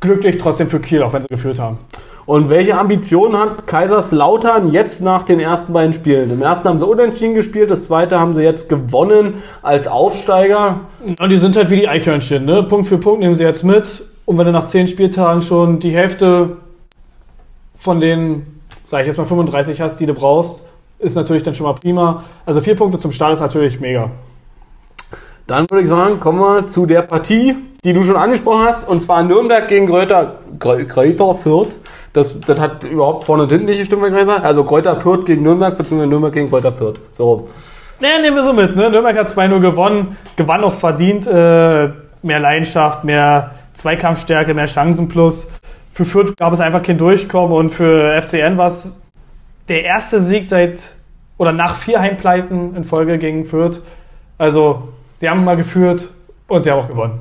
Glücklich trotzdem für Kiel, auch wenn sie geführt haben. Und welche Ambitionen hat Kaiserslautern jetzt nach den ersten beiden Spielen? Im ersten haben sie unentschieden gespielt, das zweite haben sie jetzt gewonnen als Aufsteiger. Und die sind halt wie die Eichhörnchen, ne? Punkt für Punkt nehmen sie jetzt mit. Und wenn du nach 10 Spieltagen schon die Hälfte von den, sag ich jetzt mal 35 hast, die du brauchst, ist natürlich dann schon mal prima. Also vier Punkte zum Start ist natürlich mega. Dann würde ich sagen, kommen wir zu der Partie, die du schon angesprochen hast, und zwar Nürnberg gegen Krä- Kräuter Fürth. Das, das hat überhaupt vorne und hinten nicht gestimmt. Also Kräuter Fürth gegen Nürnberg, beziehungsweise Nürnberg gegen Kräuter Fürth. So. Naja, nehmen wir so mit. Ne? Nürnberg hat 2-0 gewonnen, gewann auch verdient. Äh, mehr Leidenschaft, mehr Zweikampfstärke, mehr Chancen plus. Für Fürth gab es einfach kein Durchkommen und für FCN war es der erste Sieg seit oder nach vier Heimpleiten in Folge gegen Fürth. Also, sie haben mal geführt und sie haben auch gewonnen.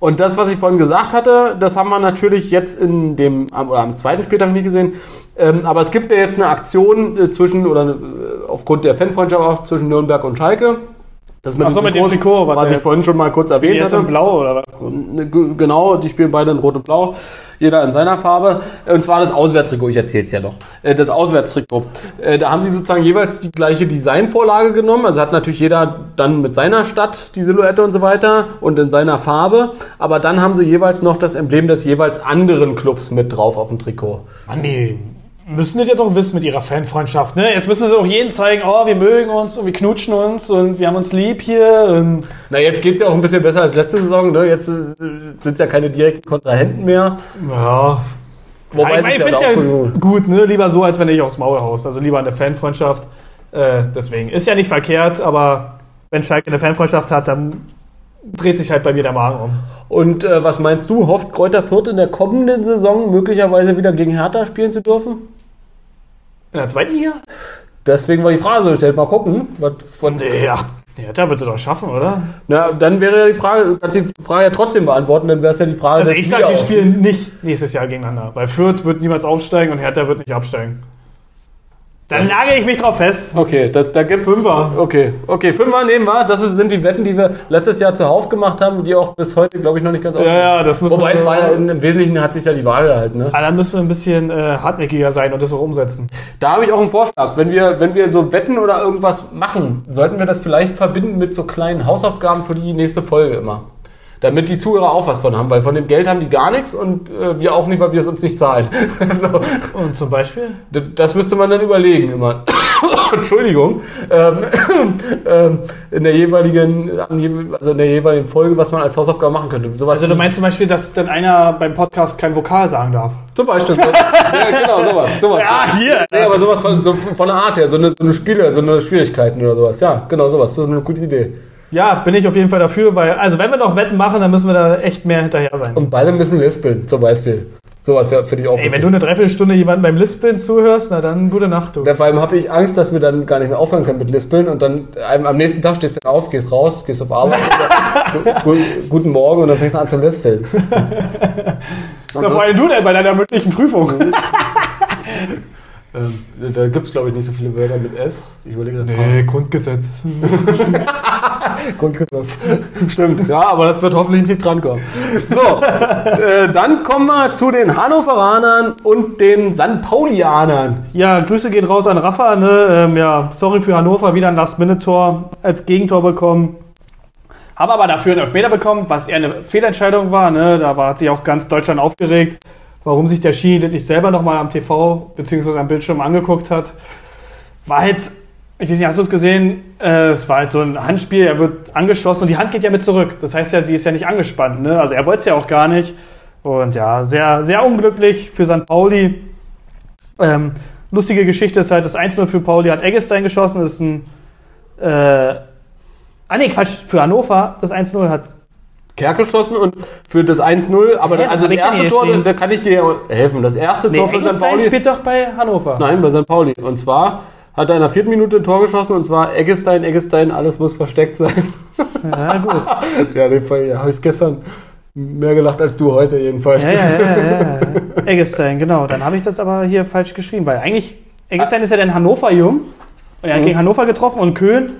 Und das, was ich vorhin gesagt hatte, das haben wir natürlich jetzt in dem, oder am zweiten Spieltag nicht gesehen. Ähm, aber es gibt ja jetzt eine Aktion äh, zwischen, oder äh, aufgrund der Fanfreundschaft auch zwischen Nürnberg und Schalke. Das Ach so, mit dem Trikot, was was ich vorhin schon mal kurz erwähnt hatte. in Blau oder was? Ne, Genau, die spielen beide in Rot und Blau. Jeder in seiner Farbe. Und zwar das Auswärtstrikot, ich erzähle es ja noch. Äh, Das Auswärtstrikot. Äh, Da haben sie sozusagen jeweils die gleiche Designvorlage genommen. Also hat natürlich jeder dann mit seiner Stadt die Silhouette und so weiter und in seiner Farbe. Aber dann haben sie jeweils noch das Emblem des jeweils anderen Clubs mit drauf auf dem Trikot. Mann, die müssen das jetzt auch wissen mit ihrer Fanfreundschaft. Ne? Jetzt müssen sie auch jedem zeigen, oh, wir mögen uns und wir knutschen uns und wir haben uns lieb hier. Na, jetzt geht's ja auch ein bisschen besser als letzte Saison. Ne? Jetzt äh, sind es ja keine direkten Kontrahenten mehr. ja, Wobei ich, es mein, ich ja finde es ja so- gut, ne? lieber so, als wenn ich aufs Maul haust. Also lieber eine Fanfreundschaft. Äh, deswegen ist ja nicht verkehrt, aber wenn Schalke eine Fanfreundschaft hat, dann dreht sich halt bei mir der Magen um. Und äh, was meinst du, hofft Kräuter Fürth in der kommenden Saison möglicherweise wieder gegen Hertha spielen zu dürfen? In der zweiten Liga? Deswegen war die Frage so gestellt, mal gucken. Was, von, Ja, ja, da wird er doch schaffen, oder? na, dann wäre ja die Frage, du kannst die Frage ja trotzdem beantworten, dann wäre es ja die Frage, Also ich sage, Wiederaufstiegs. spielen nicht nächstes Jahr gegeneinander, weil Fürth wird niemals aufsteigen und Hertha wird nicht absteigen. Dann nagel ich mich drauf fest. Okay, da, da gibt's Fünfer. Okay, okay, Fünfer nehmen wir. Das sind die Wetten, die wir letztes Jahr zuhauf gemacht haben, die auch bis heute, glaube ich, noch nicht ganz Ja, ja, das müssen Wobei wir. es war ja, im Wesentlichen hat sich ja die Waage gehalten. Ne? Ah, dann müssen wir ein bisschen äh, hartnäckiger sein und das auch umsetzen. Da habe ich auch einen Vorschlag. Wenn wir, wenn wir so Wetten oder irgendwas machen, sollten wir das vielleicht verbinden mit so kleinen Hausaufgaben für die nächste Folge immer. Damit die Zuhörer auch was von haben, weil von dem Geld haben die gar nichts und äh, wir auch nicht, weil wir es uns nicht zahlen. so, Und zum Beispiel? d- das müsste man dann überlegen immer. Entschuldigung. Ähm, ähm, in der jeweiligen, also in der jeweiligen Folge, was man als Hausaufgabe machen könnte. Sowas Also du meinst zum Beispiel, dass dann einer beim Podcast kein Vokal sagen darf? zum Beispiel. So, ja, genau, sowas. sowas. hier. Nee, aber sowas von, so von der Art her, so eine, so eine Spiele, so eine Schwierigkeiten oder sowas. Ja, genau, sowas. Das ist eine gute Idee. Ja, bin ich auf jeden Fall dafür, weil, also wenn wir noch Wetten machen, dann müssen wir da echt mehr hinterher sein. Und beide müssen lispeln, zum Beispiel. Sowas wäre für dich auch Ey, wenn du eine Dreiviertelstunde jemanden beim Lispeln zuhörst, na dann gute Nacht, du. Ja, Vor allem habe ich Angst, dass wir dann gar nicht mehr aufhören können mit Lispeln und dann ähm, am nächsten Tag stehst du auf, gehst raus, gehst auf Arbeit, gu- gu- guten Morgen und dann fängst du an zu lispeln. Na, vor allem du denn bei deiner mündlichen Prüfung. Ähm, da gibt es, glaube ich, nicht so viele Wörter mit S. Ich überlege gerade. Grundgesetz. Grundknopf. Stimmt, ja, aber das wird hoffentlich nicht drankommen. So, äh, dann kommen wir zu den Hannoveranern und den St. Paulianern. Ja, Grüße gehen raus an Rafa, ne? Ähm, ja, sorry für Hannover, wieder ein Last-Minute-Tor als Gegentor bekommen. Haben aber dafür einen Elfmeter bekommen, was eher eine Fehlentscheidung war, ne? Da war, hat sich auch ganz Deutschland aufgeregt, warum sich der Schiri das nicht selber nochmal am TV bzw. am Bildschirm angeguckt hat. War halt, ich weiß nicht, hast du es gesehen? Äh, es war halt so ein Handspiel, er wird angeschossen und die Hand geht ja mit zurück. Das heißt ja, sie ist ja nicht angespannt, ne? Also er wollte es ja auch gar nicht. Und ja, sehr, sehr unglücklich für St. Pauli. Ähm, lustige Geschichte ist halt, das 1-0 für Pauli hat Eggestein geschossen. Das ist ein. Äh, ah, nee, Quatsch, für Hannover das 1-0 hat. Kerk geschossen und für das 1-0, aber dann, also das erste Tor, stehen? da kann ich dir helfen. Das erste Nee, Tor für St. Pauli. spielt doch bei Hannover. Nein, bei St. Pauli. Und zwar hat er in der vierten Minute ein Tor geschossen und zwar Eggestein, Eggestein, alles muss versteckt sein. Ja, gut. ja, den Fall ja, habe ich gestern mehr gelacht als du heute jedenfalls. Ja, ja, ja, ja. ja. Eggestein, genau. Dann habe ich das aber hier falsch geschrieben, weil eigentlich. Eggestein ist ja ein Hannover-Jung. Er hat Mhm. gegen Hannover getroffen und Köhn,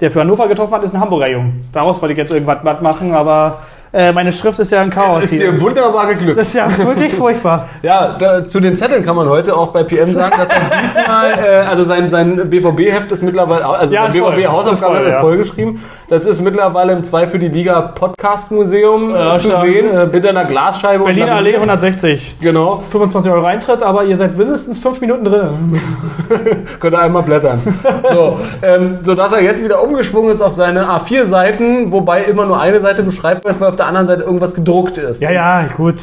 der für Hannover getroffen hat, ist ein Hamburger Jung. Daraus wollte ich jetzt irgendwas machen, aber äh, meine Schrift ist ja ein Chaos Ist hier. dir wunderbar geglückt. Das ist ja wirklich furchtbar. Ja, da, zu den Zetteln kann man heute auch bei PM sagen, dass er diesmal, äh, also sein, sein BVB-Heft ist mittlerweile, also Ja, sein. BVB-Hausaufgabe hat er ja. vollgeschrieben. Das ist mittlerweile im 2 für die Liga Podcast-Museum Ja, äh, zu stark. sehen, äh, hinter einer Glasscheibe. Berliner Allee 160. Genau, 25 Euro Eintritt, aber ihr seid mindestens fünf Minuten drin. könnt ihr einmal blättern. so, ähm, so dass er jetzt wieder umgeschwungen ist auf seine A4-Seiten, wobei immer nur eine Seite beschreibt, weil auf der anderen Seite irgendwas gedruckt ist. Ja, ja, gut.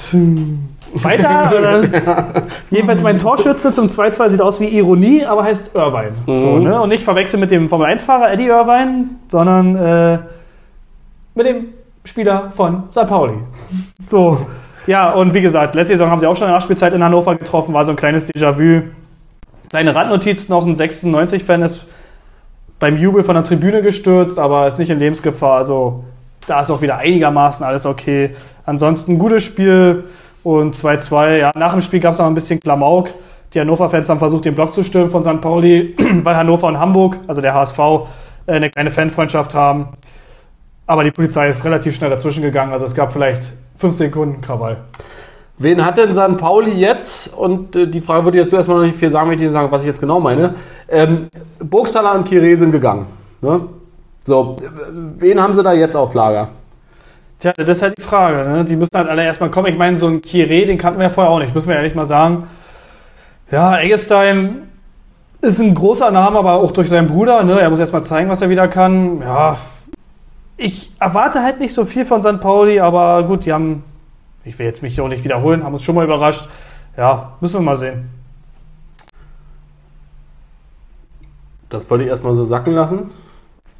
Weiter? Oder? Jedenfalls mein Torschütze zum 2-2 sieht aus wie Ironie, aber heißt Irvine. So, ne? Und nicht verwechseln mit dem Formel-1-Fahrer Eddie Irvine, sondern äh, mit dem Spieler von St. Pauli. So. Ja, und wie gesagt, letzte Saison haben sie auch schon in der Nachspielzeit in Hannover getroffen, war so ein kleines Déjà-vu. Kleine Randnotiz noch, ein 96-Fan ist beim Jubel von der Tribüne gestürzt, aber ist nicht in Lebensgefahr. Also da ist auch wieder einigermaßen alles okay. Ansonsten gutes Spiel und 2-2. Ja, nach dem Spiel gab es noch ein bisschen Klamauk. Die Hannover-Fans haben versucht, den Block zu stürmen von St. Pauli, weil Hannover und Hamburg, also der HSV, äh, eine kleine Fanfreundschaft haben. Aber die Polizei ist relativ schnell dazwischen gegangen. Also es gab vielleicht fünf Sekunden Krawall. Wen hat denn St. Pauli jetzt? Und äh, die Frage würde ich jetzt zuerst mal noch nicht viel sagen, wenn ich dir sagen, was ich jetzt genau meine. Ähm, Burgstaller und Kire sind gegangen. Ne? So, wen haben sie da jetzt auf Lager? Tja, das ist halt die Frage. Ne? Die müssen halt alle erstmal kommen. Ich meine, so ein Kire, den kannten wir ja vorher auch nicht, müssen wir ehrlich mal sagen. Ja, Eggestein ist ein großer Name, aber auch durch seinen Bruder. Ne? Er muss erstmal zeigen, was er wieder kann. Ja, ich erwarte halt nicht so viel von St. Pauli, aber gut, die haben, ich will jetzt mich auch nicht wiederholen, haben uns schon mal überrascht. Ja, müssen wir mal sehen. Das wollte ich erstmal so sacken lassen.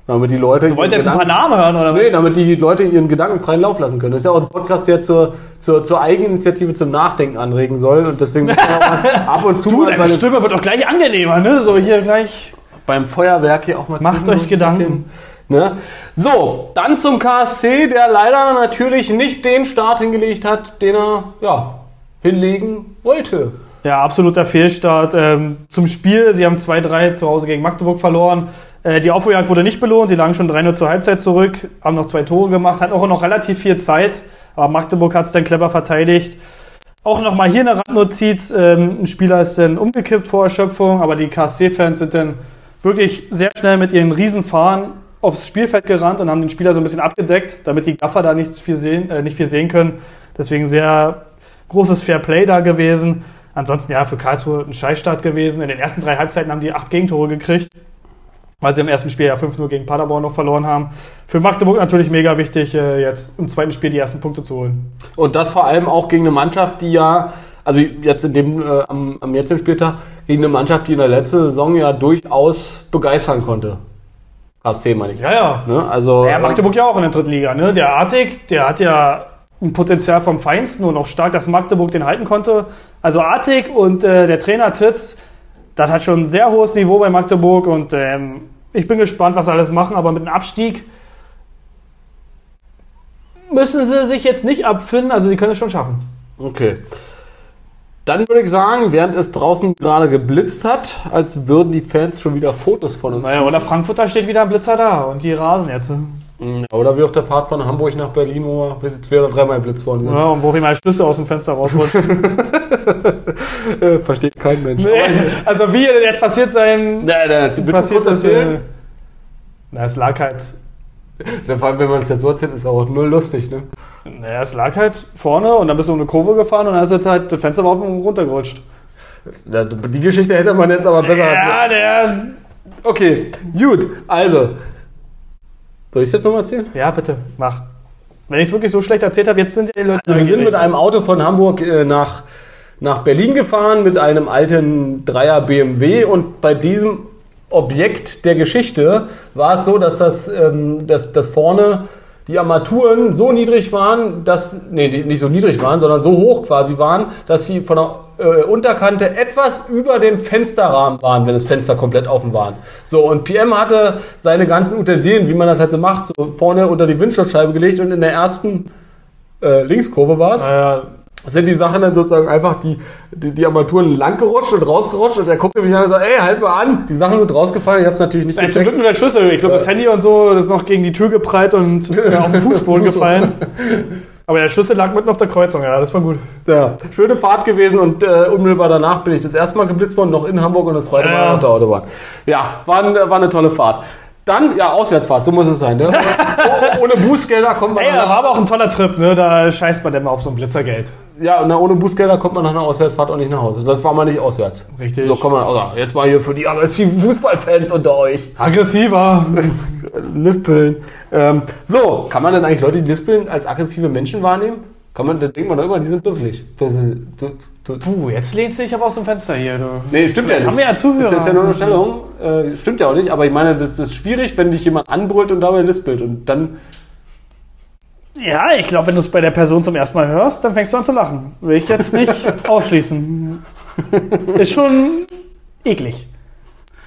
Damit die Leute. Du wolltest ihren jetzt ein paar Gedanken- Namen hören, oder was? Nee, damit die Leute ihren Gedanken freien Lauf lassen können. Das ist ja auch ein Podcast, der zur, zur, zur Eigeninitiative zum Nachdenken anregen soll. Und deswegen muss man auch mal ab und zu Du, mal deine Stimme wird auch gleich angenehmer, ne? So hier gleich. beim Feuerwerk hier auch mal Macht euch Gedanken. Ne? So, dann zum KSC, der leider natürlich nicht den Start hingelegt hat, den er ja, hinlegen wollte. Ja, absoluter Fehlstart. Ähm, zum Spiel, sie haben 2-3 zu Hause gegen Magdeburg verloren. Äh, die Aufholjagd wurde nicht belohnt, sie lagen schon 3-0 zur Halbzeit zurück, haben noch zwei Tore gemacht, hatten auch noch relativ viel Zeit, aber Magdeburg hat es dann clever verteidigt. Auch nochmal hier eine Randnotiz, ähm, ein Spieler ist dann umgekippt vor Erschöpfung, aber die KSC-Fans sind dann wirklich sehr schnell mit ihren Riesenfahnen aufs Spielfeld gerannt und haben den Spieler so ein bisschen abgedeckt, damit die Gaffer da nichts viel sehen, äh, nicht viel sehen können. Deswegen sehr großes Fair Play da gewesen. Ansonsten ja, für Karlsruhe ein Scheißstart gewesen. In den ersten drei Halbzeiten haben die acht Gegentore gekriegt, weil sie im ersten Spiel ja 5-0 gegen Paderborn noch verloren haben. Für Magdeburg natürlich mega wichtig, äh, jetzt im zweiten Spiel die ersten Punkte zu holen. Und das vor allem auch gegen eine Mannschaft, die ja, also jetzt in dem, äh, am, am jetzigen Spieltag, gegen eine Mannschaft, die in der letzten Saison ja durchaus begeistern konnte. KSC meine ich. Ja, ja. Ne? Also, Ja, Magdeburg ja auch in der dritten Liga. Ne? Der Artig, der hat ja ein Potenzial vom Feinsten und auch stark, dass Magdeburg den halten konnte. Also Artig und äh, der Trainer Titz, das hat schon ein sehr hohes Niveau bei Magdeburg und ähm, ich bin gespannt, was sie alles machen, aber mit einem Abstieg müssen sie sich jetzt nicht abfinden, also sie können es schon schaffen. Okay. Dann würde ich sagen, während es draußen gerade geblitzt hat, als würden die Fans schon wieder Fotos von uns Naja, oder Frankfurter steht wieder ein Blitzer da und die rasen jetzt. Oder wie auf der Fahrt von Hamburg nach Berlin, wo wir zwei oder dreimal blitzt worden sind. Ja, und wo wir mal Schlüssel aus dem Fenster rausrutschen. Äh, versteht kein Mensch. also wie jetzt passiert sein, Nein, nein, bitte passiert kurz erzählen. äh, Na, es lag halt Vor allem, wenn man das jetzt so erzählt, ist auch null lustig, ne? Naja, es lag halt vorne und dann bist du um eine Kurve gefahren und dann ist es halt, das Fenster war auf und runtergerutscht. Ja, Die Geschichte hätte man jetzt aber besser Ja, der. Okay, gut. Also. Soll ich es jetzt nochmal erzählen? Ja, bitte, mach. Wenn ich es wirklich so schlecht erzählt habe, jetzt sind die Leute. Wir sind mit einem Auto von Hamburg äh, nach, nach Berlin gefahren, mit einem alten Dreier BMW und bei diesem Objekt der Geschichte war es so, dass das, ähm, dass, dass vorne die Armaturen so niedrig waren, dass, nee, nicht so niedrig waren, sondern so hoch quasi waren, dass sie von der äh, Unterkante etwas über dem Fensterrahmen waren, wenn das Fenster komplett offen waren. So, und PM hatte seine ganzen Utensilien, wie man das halt so macht, so vorne unter die Windschutzscheibe gelegt und in der ersten äh, Linkskurve war es Äh, sind die Sachen dann sozusagen einfach die, die, die Armaturen lang gerutscht und rausgerutscht und er guckte mich an und sagt, ey, halt mal an. Die Sachen sind rausgefallen, ich habe es natürlich nicht Ey, zum Glück nur der Schlüssel. Ich glaube, das Handy und so, das ist noch gegen die Tür geprallt und auf den Fußboden gefallen. Aber der Schlüssel lag mitten auf der Kreuzung, ja, das war gut. Ja, schöne Fahrt gewesen und äh, unmittelbar danach bin ich das erste Mal geblitzt worden, noch in Hamburg und das zweite Mal Ja. auf der Autobahn. Ja, war, ein, war eine tolle Fahrt. Dann, ja, Auswärtsfahrt, so muss es sein. Ne? Oh- ohne Bußgelder kommt man Ey, nach- war aber auch ein toller Trip, ne? Da scheißt man denn mal auf so ein Blitzergeld. Ja, und ohne Bußgelder kommt man nach einer Auswärtsfahrt auch nicht nach Hause. Das war mal nicht auswärts. Richtig. So kommt man, also, jetzt mal hier für die aggressiven Fußballfans unter euch. Aggressiver. Lispeln. Ähm, so, kann man denn eigentlich Leute, die lispeln, als aggressive Menschen wahrnehmen? Kann man, da denkt man doch immer, die sind dusselig. Puh, jetzt lehnst du dich aber aus dem Fenster hier, du. Nee, stimmt ja nicht. Haben wir ja Zuhörer. Das ist ja nur eine Stellung. Äh, stimmt ja auch nicht, aber ich meine, das ist schwierig, wenn dich jemand anbrüllt und dabei lispelt. Und dann, Ja, ich glaube, wenn du es bei der Person zum ersten Mal hörst, dann fängst du an zu lachen. Will ich jetzt nicht ausschließen. Ist schon eklig.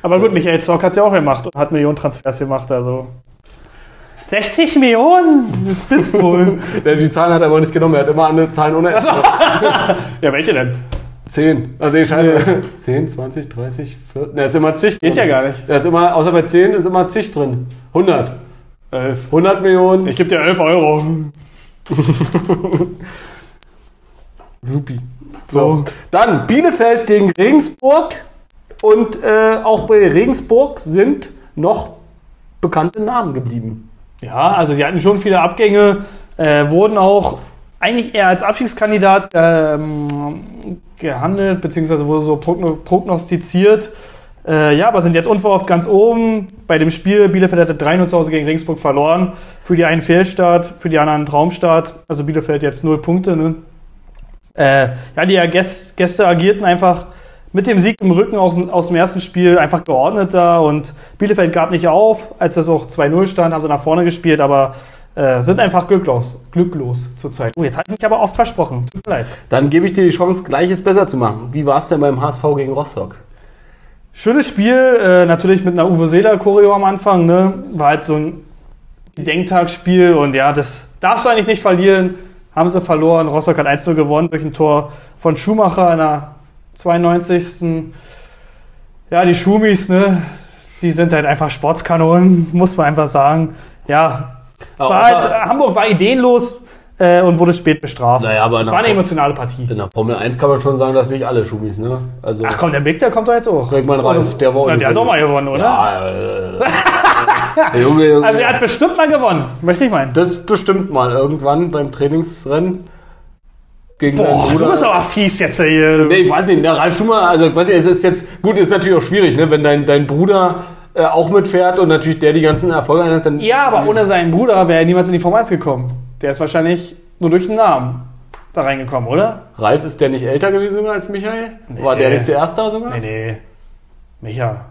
Aber gut, Michael Zorc hat es ja auch gemacht und hat Millionen Transfers gemacht, also. 60 Millionen? Das bist wohl. Die Zahlen hat er aber nicht genommen, er hat immer andere Zahlen ohne S. Ja, welche denn? 10. Also, nee, scheiße. 10, 20, 30, 40. Ne, ist immer zig drin. Geht ja gar nicht. Da ist immer, außer bei 10 ist immer zig drin. 100. 11. 100 Millionen. Ich gebe dir 11 Euro. Supi. So. Dann Bielefeld gegen Regensburg. Und äh, auch bei Regensburg sind noch bekannte Namen geblieben. Ja, also sie hatten schon viele Abgänge, äh, wurden auch eigentlich eher als Abstiegskandidat ähm, gehandelt, beziehungsweise wurde so progno prognostiziert. Äh, ja, aber sind jetzt unverhofft ganz oben. Bei dem Spiel, Bielefeld hatte 3-0 zu Hause gegen Regensburg verloren. Für die einen Fehlstart, für die anderen Traumstart. Also Bielefeld jetzt 0 Punkte. Ne? Äh, ja, die Gäste, agierten einfach mit dem Sieg im Rücken auch aus dem ersten Spiel einfach geordneter und Bielefeld gab nicht auf. Als das auch 2-0 stand, haben sie nach vorne gespielt, aber äh, sind einfach glücklos, glücklos zurzeit. Oh, jetzt habe ich mich aber oft versprochen. Tut mir leid. Dann gebe ich dir die Chance, Gleiches besser zu machen. Wie war es denn beim HSV gegen Rostock? Schönes Spiel, äh, natürlich mit einer Uwe Seeler Choreo am Anfang, ne? War halt so ein Gedenktagsspiel und ja, das darfst du eigentlich nicht verlieren. Haben sie verloren. Rostock hat 1-0 gewonnen durch ein Tor von Schumacher in der 92. Ja, die Schumis, ne? Die sind halt einfach Sportskanonen, muss man einfach sagen. Ja, war halt, Hamburg war ideenlos äh, und wurde spät bestraft. Naja, aber es war eine emotionale Partie. in der Formel 1 kann man schon sagen, dass nicht alle Schumis, ne? Also Ach komm, der Big, der kommt doch jetzt auch. Bregmann Ralf, der war auch nicht der hat so auch mal gewonnen, oder? Ja, äh, Junge, Junge. Also er hat bestimmt mal gewonnen, möchte ich meinen. das bestimmt mal irgendwann beim Trainingsrennen gegen Boah, du bist aber fies jetzt hier. Nee, ich weiß nicht, der Ralf Schumacher, also ich weiß nicht, es ist jetzt, gut, ist natürlich auch schwierig, ne, wenn dein, dein Bruder äh, auch mitfährt und natürlich der die ganzen Erfolge hat, dann. Ja, aber ohne seinen Bruder wäre er niemals in die Formel 1 gekommen. Der ist wahrscheinlich nur durch den Namen da reingekommen, oder? Ralf, ist der nicht älter gewesen als Michael? War der nicht zuerst da sogar? Nee, nee. Micha.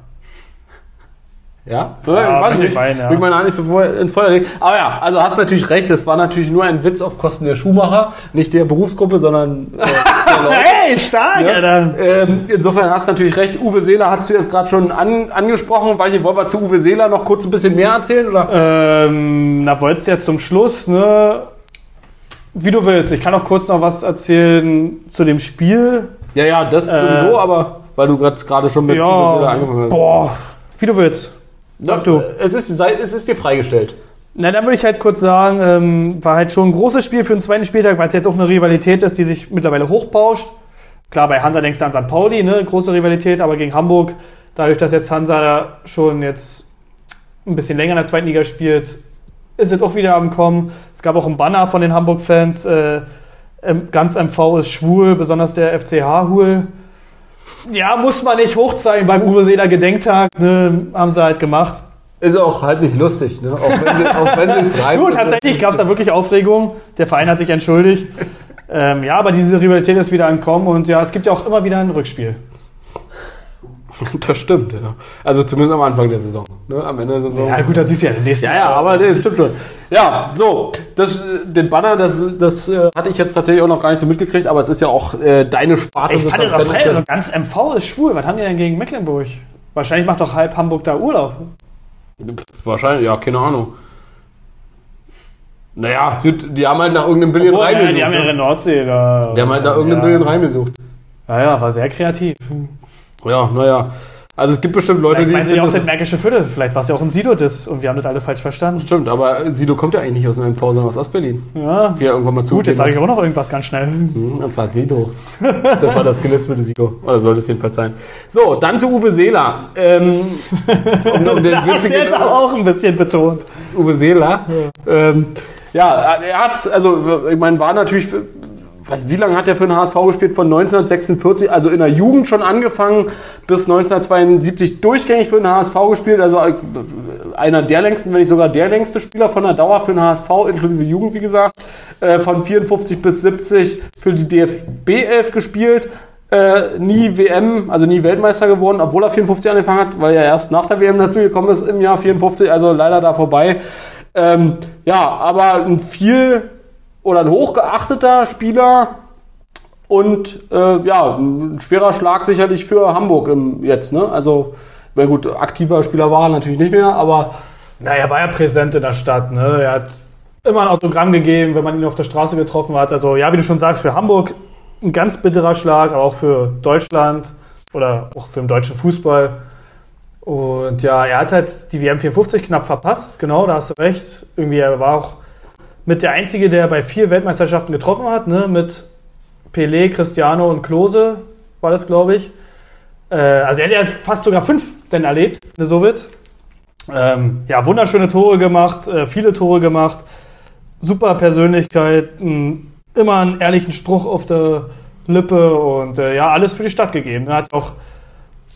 Ja? Ja, ich weiß nicht. sein, ja. Ich meine Hand nicht ins Feuer legen. Aber ja, also hast natürlich recht, es war natürlich nur ein Witz auf Kosten der Schuhmacher, nicht der Berufsgruppe, sondern äh, Leute. Hey, stark, Ja. Alter. Ähm, insofern hast du natürlich recht. Uwe Seeler hast du jetzt gerade schon an, angesprochen. Weiß ich, wollen wir zu Uwe Seeler noch kurz ein bisschen mehr erzählen? Oder? Ähm, na, wolltest du jetzt zum Schluss, ne? Wie du willst. Ich kann auch kurz noch was erzählen zu dem Spiel. Ja, ja, das Äh, sowieso, aber weil du gerade schon mit Uwe Seeler angefangen hast. boah, wie du willst. Sag du. Es ist, es ist dir freigestellt. Na, dann würde ich halt kurz sagen, ähm, war halt schon ein großes Spiel für den zweiten Spieltag, weil es jetzt auch eine Rivalität ist, die sich mittlerweile hochbauscht. Klar, bei Hansa denkst du an St. Pauli, ne, große Rivalität, aber gegen Hamburg, dadurch, dass jetzt Hansa da schon jetzt ein bisschen länger in der zweiten Liga spielt, ist es auch wieder am Kommen. Es gab auch einen Banner von den Hamburg-Fans, äh, ähm, ganz MV ist schwul, besonders der FCH-Hul. Ja, muss man nicht hochzeigen beim Uwe Seeler Gedenktag, ne, haben sie halt gemacht. Ist auch halt nicht lustig, ne? Auch wenn, sie, auch wenn sie es reiben. Du, tatsächlich gab es da wirklich Aufregung. Der Verein hat sich entschuldigt. Ähm, ja, aber diese Rivalität ist wieder ankommen und ja, es gibt ja auch immer wieder ein Rückspiel. Das stimmt, ja. Also zumindest am Anfang der Saison. Ne? Am Ende der Saison. Ja, gut, dann siehst du ja den nächsten. Ja, ja, aber das stimmt schon. Ja, so, das, äh, den Banner, das, das äh, hatte ich jetzt tatsächlich auch noch gar nicht so mitgekriegt, aber es ist ja auch äh, deine Sparte. Ich fand frei, also ganz MV ist schwul. Was haben die denn gegen Mecklenburg? Wahrscheinlich macht doch halb Hamburg da Urlaub. Wahrscheinlich, ja, keine Ahnung. Naja, gut, die haben halt nach irgendeinem Billion Obwohl, ja, reingesucht. die haben ja ihre ne? Nordsee da. Die haben halt nach irgendeinem ja. Billion reingesucht. Ja, ja, war sehr kreativ. Ja, naja. Also es gibt bestimmt Leute, Vielleicht die. meinen sie auch das- Märkische Viertel. Vielleicht war es ja auch ein Sido das und wir haben das alle falsch verstanden. Stimmt, aber Sido kommt ja eigentlich nicht aus dem MV, sondern aus Ostberlin. Ja. Wie er irgendwann mal Gut, zugegeben jetzt sage ich auch noch irgendwas ganz schnell. Hm, Das war Sido. Das war das gelispelte Sido. Oder sollte es jedenfalls sein. So, dann zu Uwe Seeler. Ähm, um, um den Das ist witzigen jetzt aber auch ein bisschen betont. Uwe Seeler. Ja, ähm, ja er hat, also ich meine, war natürlich, für, wie lange hat er für den HSV gespielt? Von 1946, also in der Jugend schon angefangen, bis 1972 durchgängig für den HSV gespielt. Also äh, einer der längsten, wenn nicht sogar der längste Spieler von der Dauer für den HSV, inklusive Jugend, wie gesagt. Äh, von 54 bis 70 für die DFB 11 gespielt. Äh, nie WM, also nie Weltmeister geworden, obwohl er 54 angefangen hat, weil er erst nach der WM dazu gekommen ist im Jahr 54, also leider da vorbei. Ähm, ja, aber ein viel oder ein hochgeachteter Spieler und äh, ja, ein schwerer Schlag sicherlich für Hamburg im, jetzt. Ne? Also, na gut, aktiver Spieler war er natürlich nicht mehr, aber Na, er war ja präsent in der Stadt. Ne? Er hat immer ein Autogramm gegeben, wenn man ihn auf der Straße getroffen hat. Also ja, wie du schon sagst, für Hamburg ein ganz bitterer Schlag, aber auch für Deutschland oder auch für den deutschen Fußball. Und ja, er hat halt die WM 54 knapp verpasst. Genau, da hast du recht. Irgendwie, er war auch mit der Einzige, der bei vier Weltmeisterschaften getroffen hat, ne? mit Pelé, Cristiano und Klose war das, glaube ich. Äh, also er hat ja fast sogar fünf denn erlebt, ne, so wird's. Ähm, ja, wunderschöne Tore gemacht, äh, viele Tore gemacht, super Persönlichkeit, m, immer einen ehrlichen Spruch auf der Lippe und äh, ja, alles für die Stadt gegeben. Er hat auch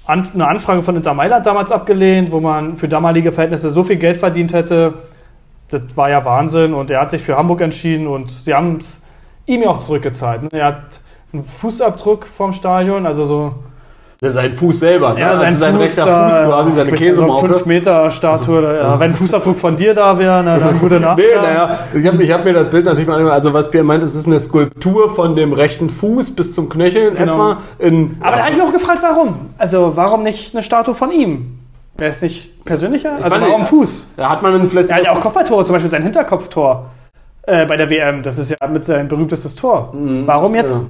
an, eine Anfrage von Inter Mailand damals abgelehnt, wo man für damalige Verhältnisse so viel Geld verdient hätte. Das war ja Wahnsinn und er hat sich für Hamburg entschieden und sie haben es ihm ja auch zurückgezahlt. ne? Er hat einen Fußabdruck vom Stadion, also so sein Fuß selber. ja, ne? sein, also sein Fuß, rechter Fuß quasi, seine nicht, so Käsemauke. 5 Meter Statue. Ja, wenn ein Fußabdruck von dir da wäre, na, dann gute Nacht. Nee, ja. naja, ich habe ich hab mir das Bild natürlich mal angeguckt. Also was Pierre meint, es ist eine Skulptur von dem rechten Fuß bis zum Knöchel Genau. etwa. In, Aber da habe ich mich auch gefragt, warum? Also, warum nicht eine Statue von ihm? Wäre es nicht persönlicher? Also, weiß warum nicht. Fuß? da hat man vielleicht... Er hat ja auch Kopfballtore, zum Beispiel sein Hinterkopftor äh, bei der WM. Das ist ja mit sein berühmtestes Tor. warum jetzt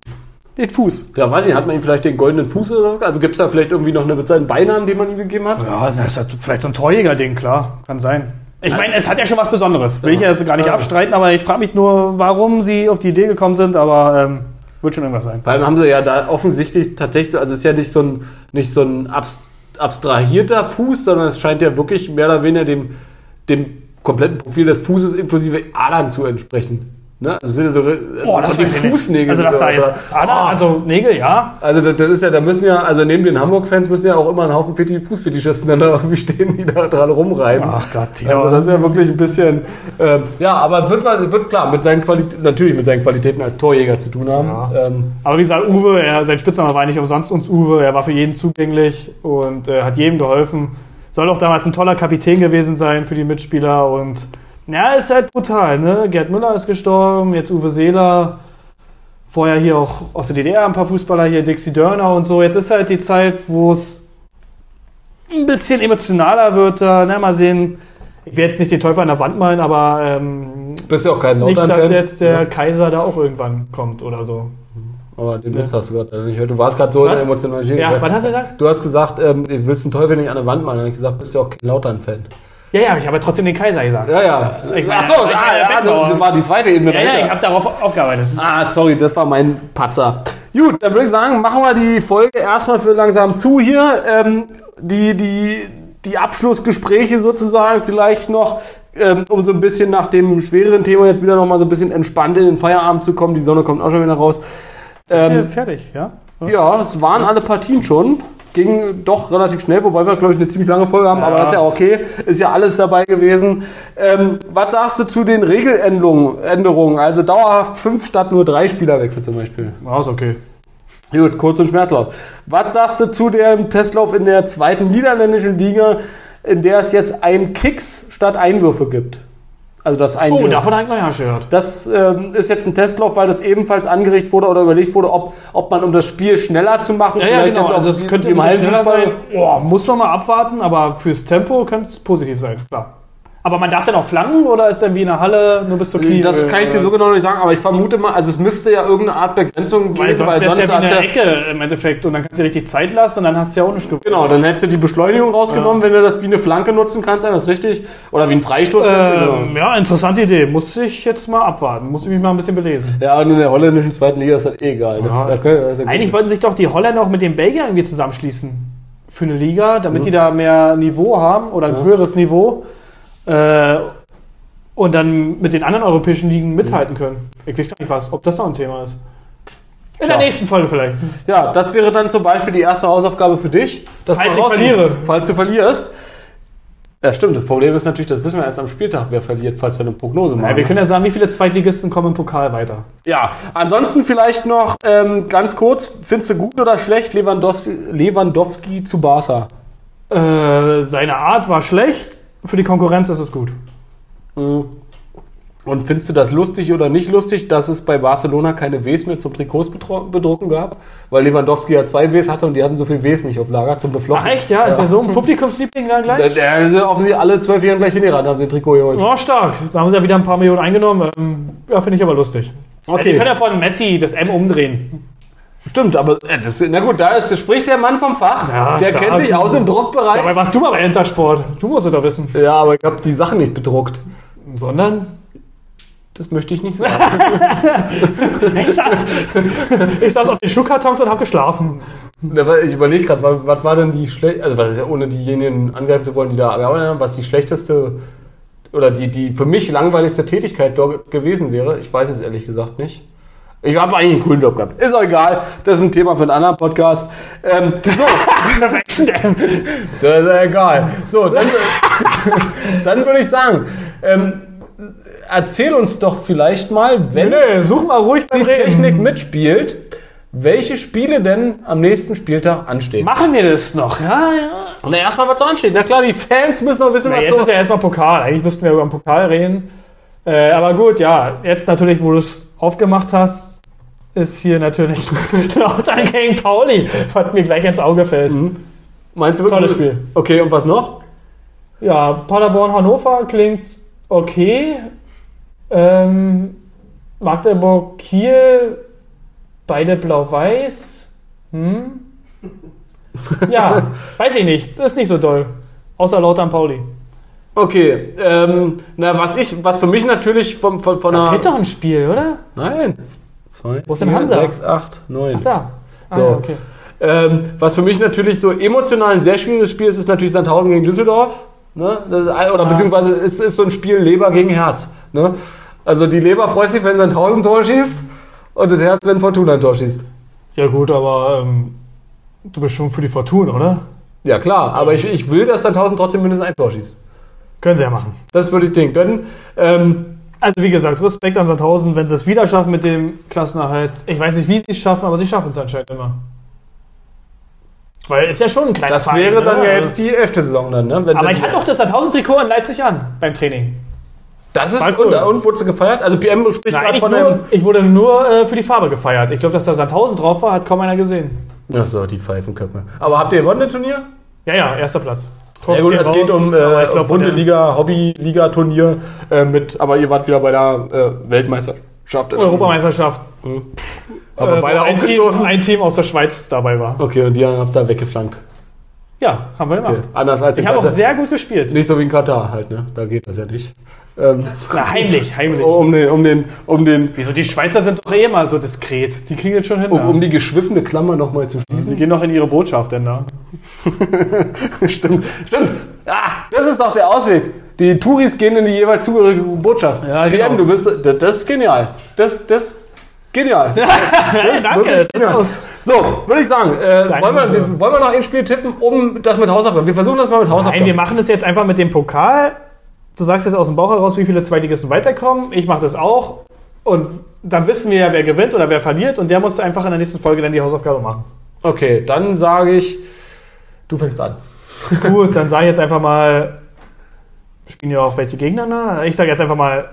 den Fuß? Ja, weiß ich, hat man ihm vielleicht den goldenen Fuß oder so? Also gibt es da vielleicht irgendwie noch eine, seinen Beinamen, den man ihm gegeben hat? Ja, das ist halt vielleicht so ein Torjäger-Ding, klar. Kann sein. Ich meine, es hat ja schon was Besonderes. Will ich ja jetzt gar nicht Ja. abstreiten, aber ich frage mich nur, warum sie auf die Idee gekommen sind, aber ähm, wird schon irgendwas sein. Vor allem haben sie ja da offensichtlich tatsächlich, also es ist ja nicht so ein, nicht so ein abs- abstrahierter Fuß, sondern es scheint ja wirklich mehr oder weniger dem, dem kompletten Profil des Fußes inklusive Adern zu entsprechen. Ne? Also sind ja so, also Boah, das die. Fußnägel. Also, das da ja- jetzt. Ader, Ah. also Nägel, ja. Also das, das ist ja, da müssen ja, also neben den Hamburg-Fans müssen ja auch immer ein Haufen Feti- Fußfetischisten dann da irgendwie stehen, die da dran rumreiben. Ach Gott, Also das ist ja wirklich ein bisschen, ähm, ja, aber wird, wird klar mit seinen Qualitäten, natürlich mit seinen Qualitäten als Torjäger zu tun haben. Ja. Ähm, Aber wie gesagt, Uwe, er, sein Spitzname war nicht umsonst uns Uwe. Er war für jeden zugänglich und äh, hat jedem geholfen. Soll auch damals ein toller Kapitän gewesen sein für die Mitspieler. Und ja, ist halt brutal. Ne? Gerd Müller ist gestorben, jetzt Uwe Seeler. Vorher hier auch aus der DDR ein paar Fußballer hier, Dixie Dörner und so. Jetzt ist halt die Zeit, wo es ein bisschen emotionaler wird. Da, ne? Mal sehen. Ich will jetzt nicht den Teufel an der Wand malen, aber ähm, bist ja auch kein nicht, dass jetzt der Ja. Kaiser da auch irgendwann kommt oder so. Aber den Witz hast du gerade nicht gehört. Du warst gerade so Was? in der Emotionalität. Ja, was hast du gesagt? Du hast gesagt, ähm, du willst einen Teufel nicht an der Wand malen. Dann habe ich gesagt, bist ja auch kein Lautern-Fan. Ja, ja, ich habe trotzdem den Kaiser gesagt. Ja, ja. Ich Achso, ich ah, ja, das war die zweite Ebene. Ja, ja, ich habe darauf aufgearbeitet. Ah, sorry, das war mein Patzer. Gut, dann würde ich sagen, machen wir die Folge erstmal für langsam zu hier. Ähm, die, die, die Abschlussgespräche sozusagen vielleicht noch, ähm, um so ein bisschen nach dem schwereren Thema jetzt wieder nochmal so ein bisschen entspannt in den Feierabend zu kommen. Die Sonne kommt auch schon wieder raus. Ähm, fertig, ja? ja, es waren alle Partien schon. Ging doch relativ schnell, wobei wir, glaube ich, eine ziemlich lange Folge haben, Ja. aber das ist ja okay. Ist ja alles dabei gewesen. Ähm, was sagst du zu den Regeländerungen? Änderungen? Also dauerhaft fünf statt nur drei Spielerwechsel zum Beispiel. Ja, ist okay. Gut, kurz und schmerzlos. Was sagst du zu dem Testlauf in der zweiten niederländischen Liga, in der es jetzt ein Kicks statt Einwürfe gibt? Also das ein Oh, davon habe ich noch ja schon gehört. das ähm, ist jetzt ein Testlauf, weil das ebenfalls angeregt wurde oder überlegt wurde, ob, ob man, um das Spiel schneller zu machen, Ja, ja, genau. Also es könnte bisschen schneller sein. Boah, muss man mal abwarten, aber fürs Tempo könnte es positiv sein, klar. Aber man darf dann auch flanken oder ist dann wie in der Halle nur bis zur Knie? Das kann ich dir so genau nicht sagen, aber ich vermute mal, also es müsste ja irgendeine Art Begrenzung Weil geben, sonst weil sonst ja wie hast eine ja, Ecke im Endeffekt und dann kannst du dir richtig Zeit lassen und dann hast du ja auch nicht gewonnen. Genau, dann hättest du die Beschleunigung rausgenommen, wenn du das wie eine Flanke nutzen kannst, ist das richtig? Oder wie ein Freistoß. Ähm, ja, interessante Idee. Muss ich jetzt mal abwarten. Muss ich mich mal ein bisschen belesen. Ja, und in der holländischen zweiten Liga ist das eh egal. Ne? Ja. Da können- ist ja gut. Eigentlich wollten sich doch die Holländer auch mit den Belgiern irgendwie zusammenschließen. Für eine Liga, damit die da mehr Niveau haben oder ein Ja. höheres Niveau. Äh, und dann mit den anderen europäischen Ligen mithalten können. Ich weiß gar nicht was, ob das noch ein Thema ist. In Tja. der nächsten Folge vielleicht. Ja, das wäre dann zum Beispiel die erste Hausaufgabe für dich. dass Falls ich verliere. Falls du verlierst. Ja, stimmt. Das Problem ist natürlich, das wissen wir erst am Spieltag, wer verliert, falls wir eine Prognose machen. Ja, wir können ja sagen, wie viele Zweitligisten kommen im Pokal weiter. Ja, ansonsten vielleicht noch ähm, ganz kurz, findest du gut oder schlecht Lewandowski, Lewandowski zu Barca? Äh, seine Art war schlecht, für die Konkurrenz ist es gut. Mhm. Und findest du das lustig oder nicht lustig, dass es bei Barcelona keine Ws mehr zum Trikots bedrucken gab? Weil Lewandowski ja zwei Ws hatte und die hatten so viel Ws nicht auf Lager zum Beflocken. Ach echt, ja? Ist er so ein Publikumsliebling dann gleich? der ist offensichtlich alle zwölf Jahre gleich hingerannt, haben sie ein Trikot geholt. Ja, stark. Da haben sie ja wieder ein paar Millionen eingenommen. Ähm, ja, finde ich aber lustig. Okay. Die können ja von Messi das M umdrehen. Stimmt, aber äh, das, na gut, da ist, spricht der Mann vom Fach. Ja, der klar. kennt sich aus im Druckbereich. Dabei warst du mal bei Intersport. Du musst es doch wissen. Ja, aber ich habe die Sachen nicht bedruckt. Sondern? Das möchte ich nicht sagen. Ich saß, ich saß auf den Schuhkartons und habe geschlafen. Ich überlege gerade, was, war denn die schlecht, also was ist ja ohne diejenigen angreifen zu wollen, die da gearbeitet haben, was die schlechteste oder die, die für mich langweiligste Tätigkeit dort gewesen wäre. Ich weiß es ehrlich gesagt nicht. Ich habe eigentlich einen coolen Job gehabt. Ist auch egal. Das ist ein Thema für einen anderen Podcast. Ähm, so, das ist ja egal. So, dann, dann würde ich sagen, ähm, erzähl uns doch vielleicht mal, wenn Nee, such mal ruhig die. Technik mitspielt, welche Spiele denn am nächsten Spieltag anstehen. Machen wir das noch? Ja, ja. Und erstmal, was so ansteht. Na klar, die Fans müssen noch wissen, Na, was jetzt so... ist ja erstmal Pokal. Eigentlich müssten wir über den Pokal reden. Äh, aber gut, ja. Jetzt natürlich, wo du es aufgemacht hast, ist hier natürlich Lautern gegen Pauli, was mir gleich ins Auge fällt. Meinst du Tolles Spiel. Okay, und was noch? Ja, Paderborn-Hannover klingt okay. Ähm, Magdeburg-Kiel, beide blau-weiß. Hm? Ja, weiß ich nicht. Ist nicht so doll. Außer Lautern Pauli. Okay, ähm, na, was ich, was für mich natürlich vom, von, von Da einer... fehlt doch ein Spiel, oder? Nein. Zwei, Wo ist denn vier, Hansa? sechs, acht, neun. Ach, da. Ah, So. ja, okay. Ähm, was für mich natürlich so emotional ein sehr schwieriges Spiel ist, ist natürlich Sandhausen gegen Düsseldorf. Ne? Das ist, ein- oder beziehungsweise es ist so ein Spiel Leber gegen Herz. Ne? Also die Leber freut sich, wenn sie ein 1000 Tor schießt und das Herz, wenn Fortuna ein Tor schießt. Ja gut, aber ähm, du bist schon für die Fortuna, oder? Ja klar, aber ich, ich will, dass 1000 trotzdem mindestens ein Tor schießt. Können sie ja machen. Das würde ich denen gönnen. Ähm, Also wie gesagt, Respekt an Sandhausen, wenn sie es wieder schaffen mit dem Klassenerhalt. Ich weiß nicht, wie sie es schaffen, aber sie schaffen es anscheinend immer. Weil ist ja schon ein kleiner das Verein, wäre dann ne? ja jetzt die elfte Saison dann, ne? Wenn Aber sie- ich hatte doch das Sandhausen-Trikot in Leipzig an beim Training. Das ist cool. und, und wurdest du gefeiert? Also PM spricht gerade von nur, einem. ich wurde nur äh, für die Farbe gefeiert. Ich glaube, dass da Sandhausen drauf war, hat kaum einer gesehen. Achso, die Pfeifenköpfe. Aber habt ihr gewonnen, das Turnier? Ja, ja, erster Platz. Ja, gut, es geht um äh, glaub, von der- Bundesliga, Hobby-Liga-Turnier äh, mit, aber ihr wart wieder bei der äh, Weltmeisterschaft. Europameisterschaft. Aber äh, beide ein Team, ein Team aus der Schweiz dabei war. Okay, und die habt da weggeflankt. Ja, haben wir gemacht. Okay. Anders als Ich habe auch sehr gut gespielt. Nicht so wie in Katar halt, ne? Da geht das ja nicht. Ähm, Na, heimlich, heimlich. um den, um den, um den, Wieso? Die Schweizer sind doch eh immer so diskret. Die kriegen jetzt schon hin. um, um die geschwiffene Klammer nochmal zu die schließen. gehen noch in ihre Botschaft denn da. stimmt, stimmt. Ah, das ist doch der Ausweg. Die Touris gehen in die jeweils zugehörige Botschaft. Ja, genau. du bist, das, das ist genial. Das, das, genial. Danke. Das ist genial. So, würde ich sagen, äh, Danke. wollen, wir, wir, wollen wir noch ein Spiel tippen, um das mit Hausaufgaben? Wir versuchen das mal mit Hausaufgaben. Nein, wir machen das jetzt einfach mit dem Pokal. Du sagst jetzt aus dem Bauch heraus, wie viele Zweitligisten weiterkommen. Ich mache das auch. Und dann wissen wir ja, wer gewinnt oder wer verliert. Und der muss einfach in der nächsten Folge dann die Hausaufgabe machen. Okay, dann sage ich, du fängst an. Gut, dann sage ich jetzt einfach mal. Spielen ja auch welche Gegner? Na? Ich sage jetzt einfach mal.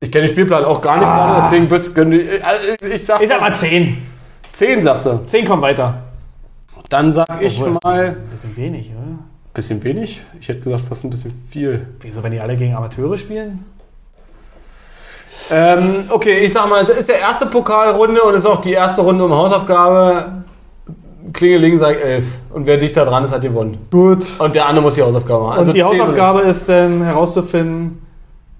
Ich kenne den Spielplan auch gar nicht gerade, deswegen wirst du. Ich, ich sag, Ich sag mal 10. 10, sagst du. 10 kommen weiter. Dann sag ich Obwohl, das mal. ist Ein bisschen wenig, oder? Bisschen wenig? Ich hätte gesagt, fast ein bisschen viel. Wieso, wenn die alle gegen Amateure spielen? Ähm, okay, ich sag mal, es ist der erste Pokalrunde und es ist auch die erste Runde um Hausaufgabe. Klingeling sagt 11. Und wer dichter dran ist, hat gewonnen. Gut. Und der andere muss die Hausaufgabe machen. Also Und die 10 Hausaufgabe ist dann herauszufinden,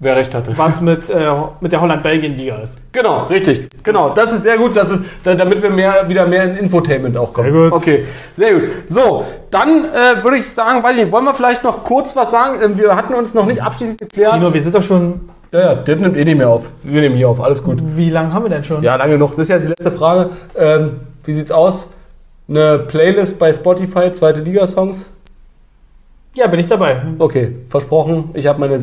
Wer recht hatte. was mit, äh, mit der Holland-Belgien-Liga ist. Genau, richtig. Genau, das ist sehr gut, das ist, da- damit wir mehr, wieder mehr in Infotainment auch kommen. Sehr gut. Okay, sehr gut. So, dann äh, würde ich sagen, weiß ich nicht, wollen wir vielleicht noch kurz was sagen? Ähm, wir hatten uns noch nicht abschließend geklärt. Tino, wir sind doch schon. Ja, ja, der nimmt eh nicht mehr auf. Wir nehmen hier auf, alles gut. Wie lange haben wir denn schon? Ja, lange noch. Das ist jetzt die letzte Frage. Ähm, wie sieht's aus? Eine Playlist bei Spotify, zweite Liga-Songs? Ja, bin ich dabei. Okay, versprochen. Ich habe meine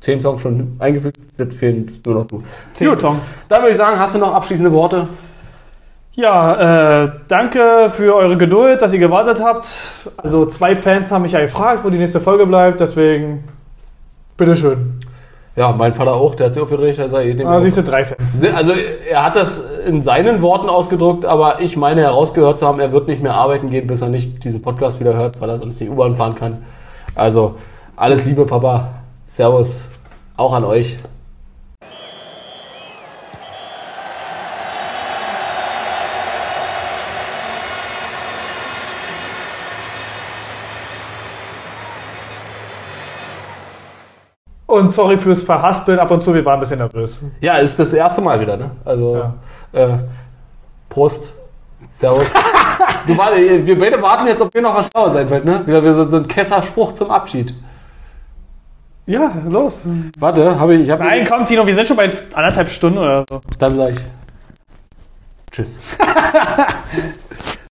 zehn Songs schon eingefügt. Jetzt fehlen nur noch du. Zehn Gut. Songs. Dann würde ich sagen, hast du noch abschließende Worte? Ja, äh, danke für eure Geduld, dass ihr gewartet habt. Also zwei Fans haben mich ja gefragt, wo die nächste Folge bleibt, deswegen bitteschön. Ja, mein Vater auch, der hat sich aufgeregt, er sei eh dem Ah, siehst du, drei Fans. Also er hat das in seinen Worten ausgedrückt, aber ich meine herausgehört zu haben, er wird nicht mehr arbeiten gehen, bis er nicht diesen Podcast wieder hört, weil er sonst nicht U-Bahn fahren kann. Also alles Liebe, Papa. Servus. Auch an euch. Und sorry fürs Verhaspeln ab und zu, wir waren ein bisschen nervös. Ja, ist das erste Mal wieder, ne? Also Ja. äh, Prost. Servus. du, warte, wir beide warten jetzt, ob wir noch was schlauer sein wird, ne? Wieder so, so ein Kesserspruch zum Abschied. Ja, los. Warte, habe ich, ich habe Nein, komm, Tino, wir sind schon bei anderthalb Stunden oder so. Dann sage ich Tschüss.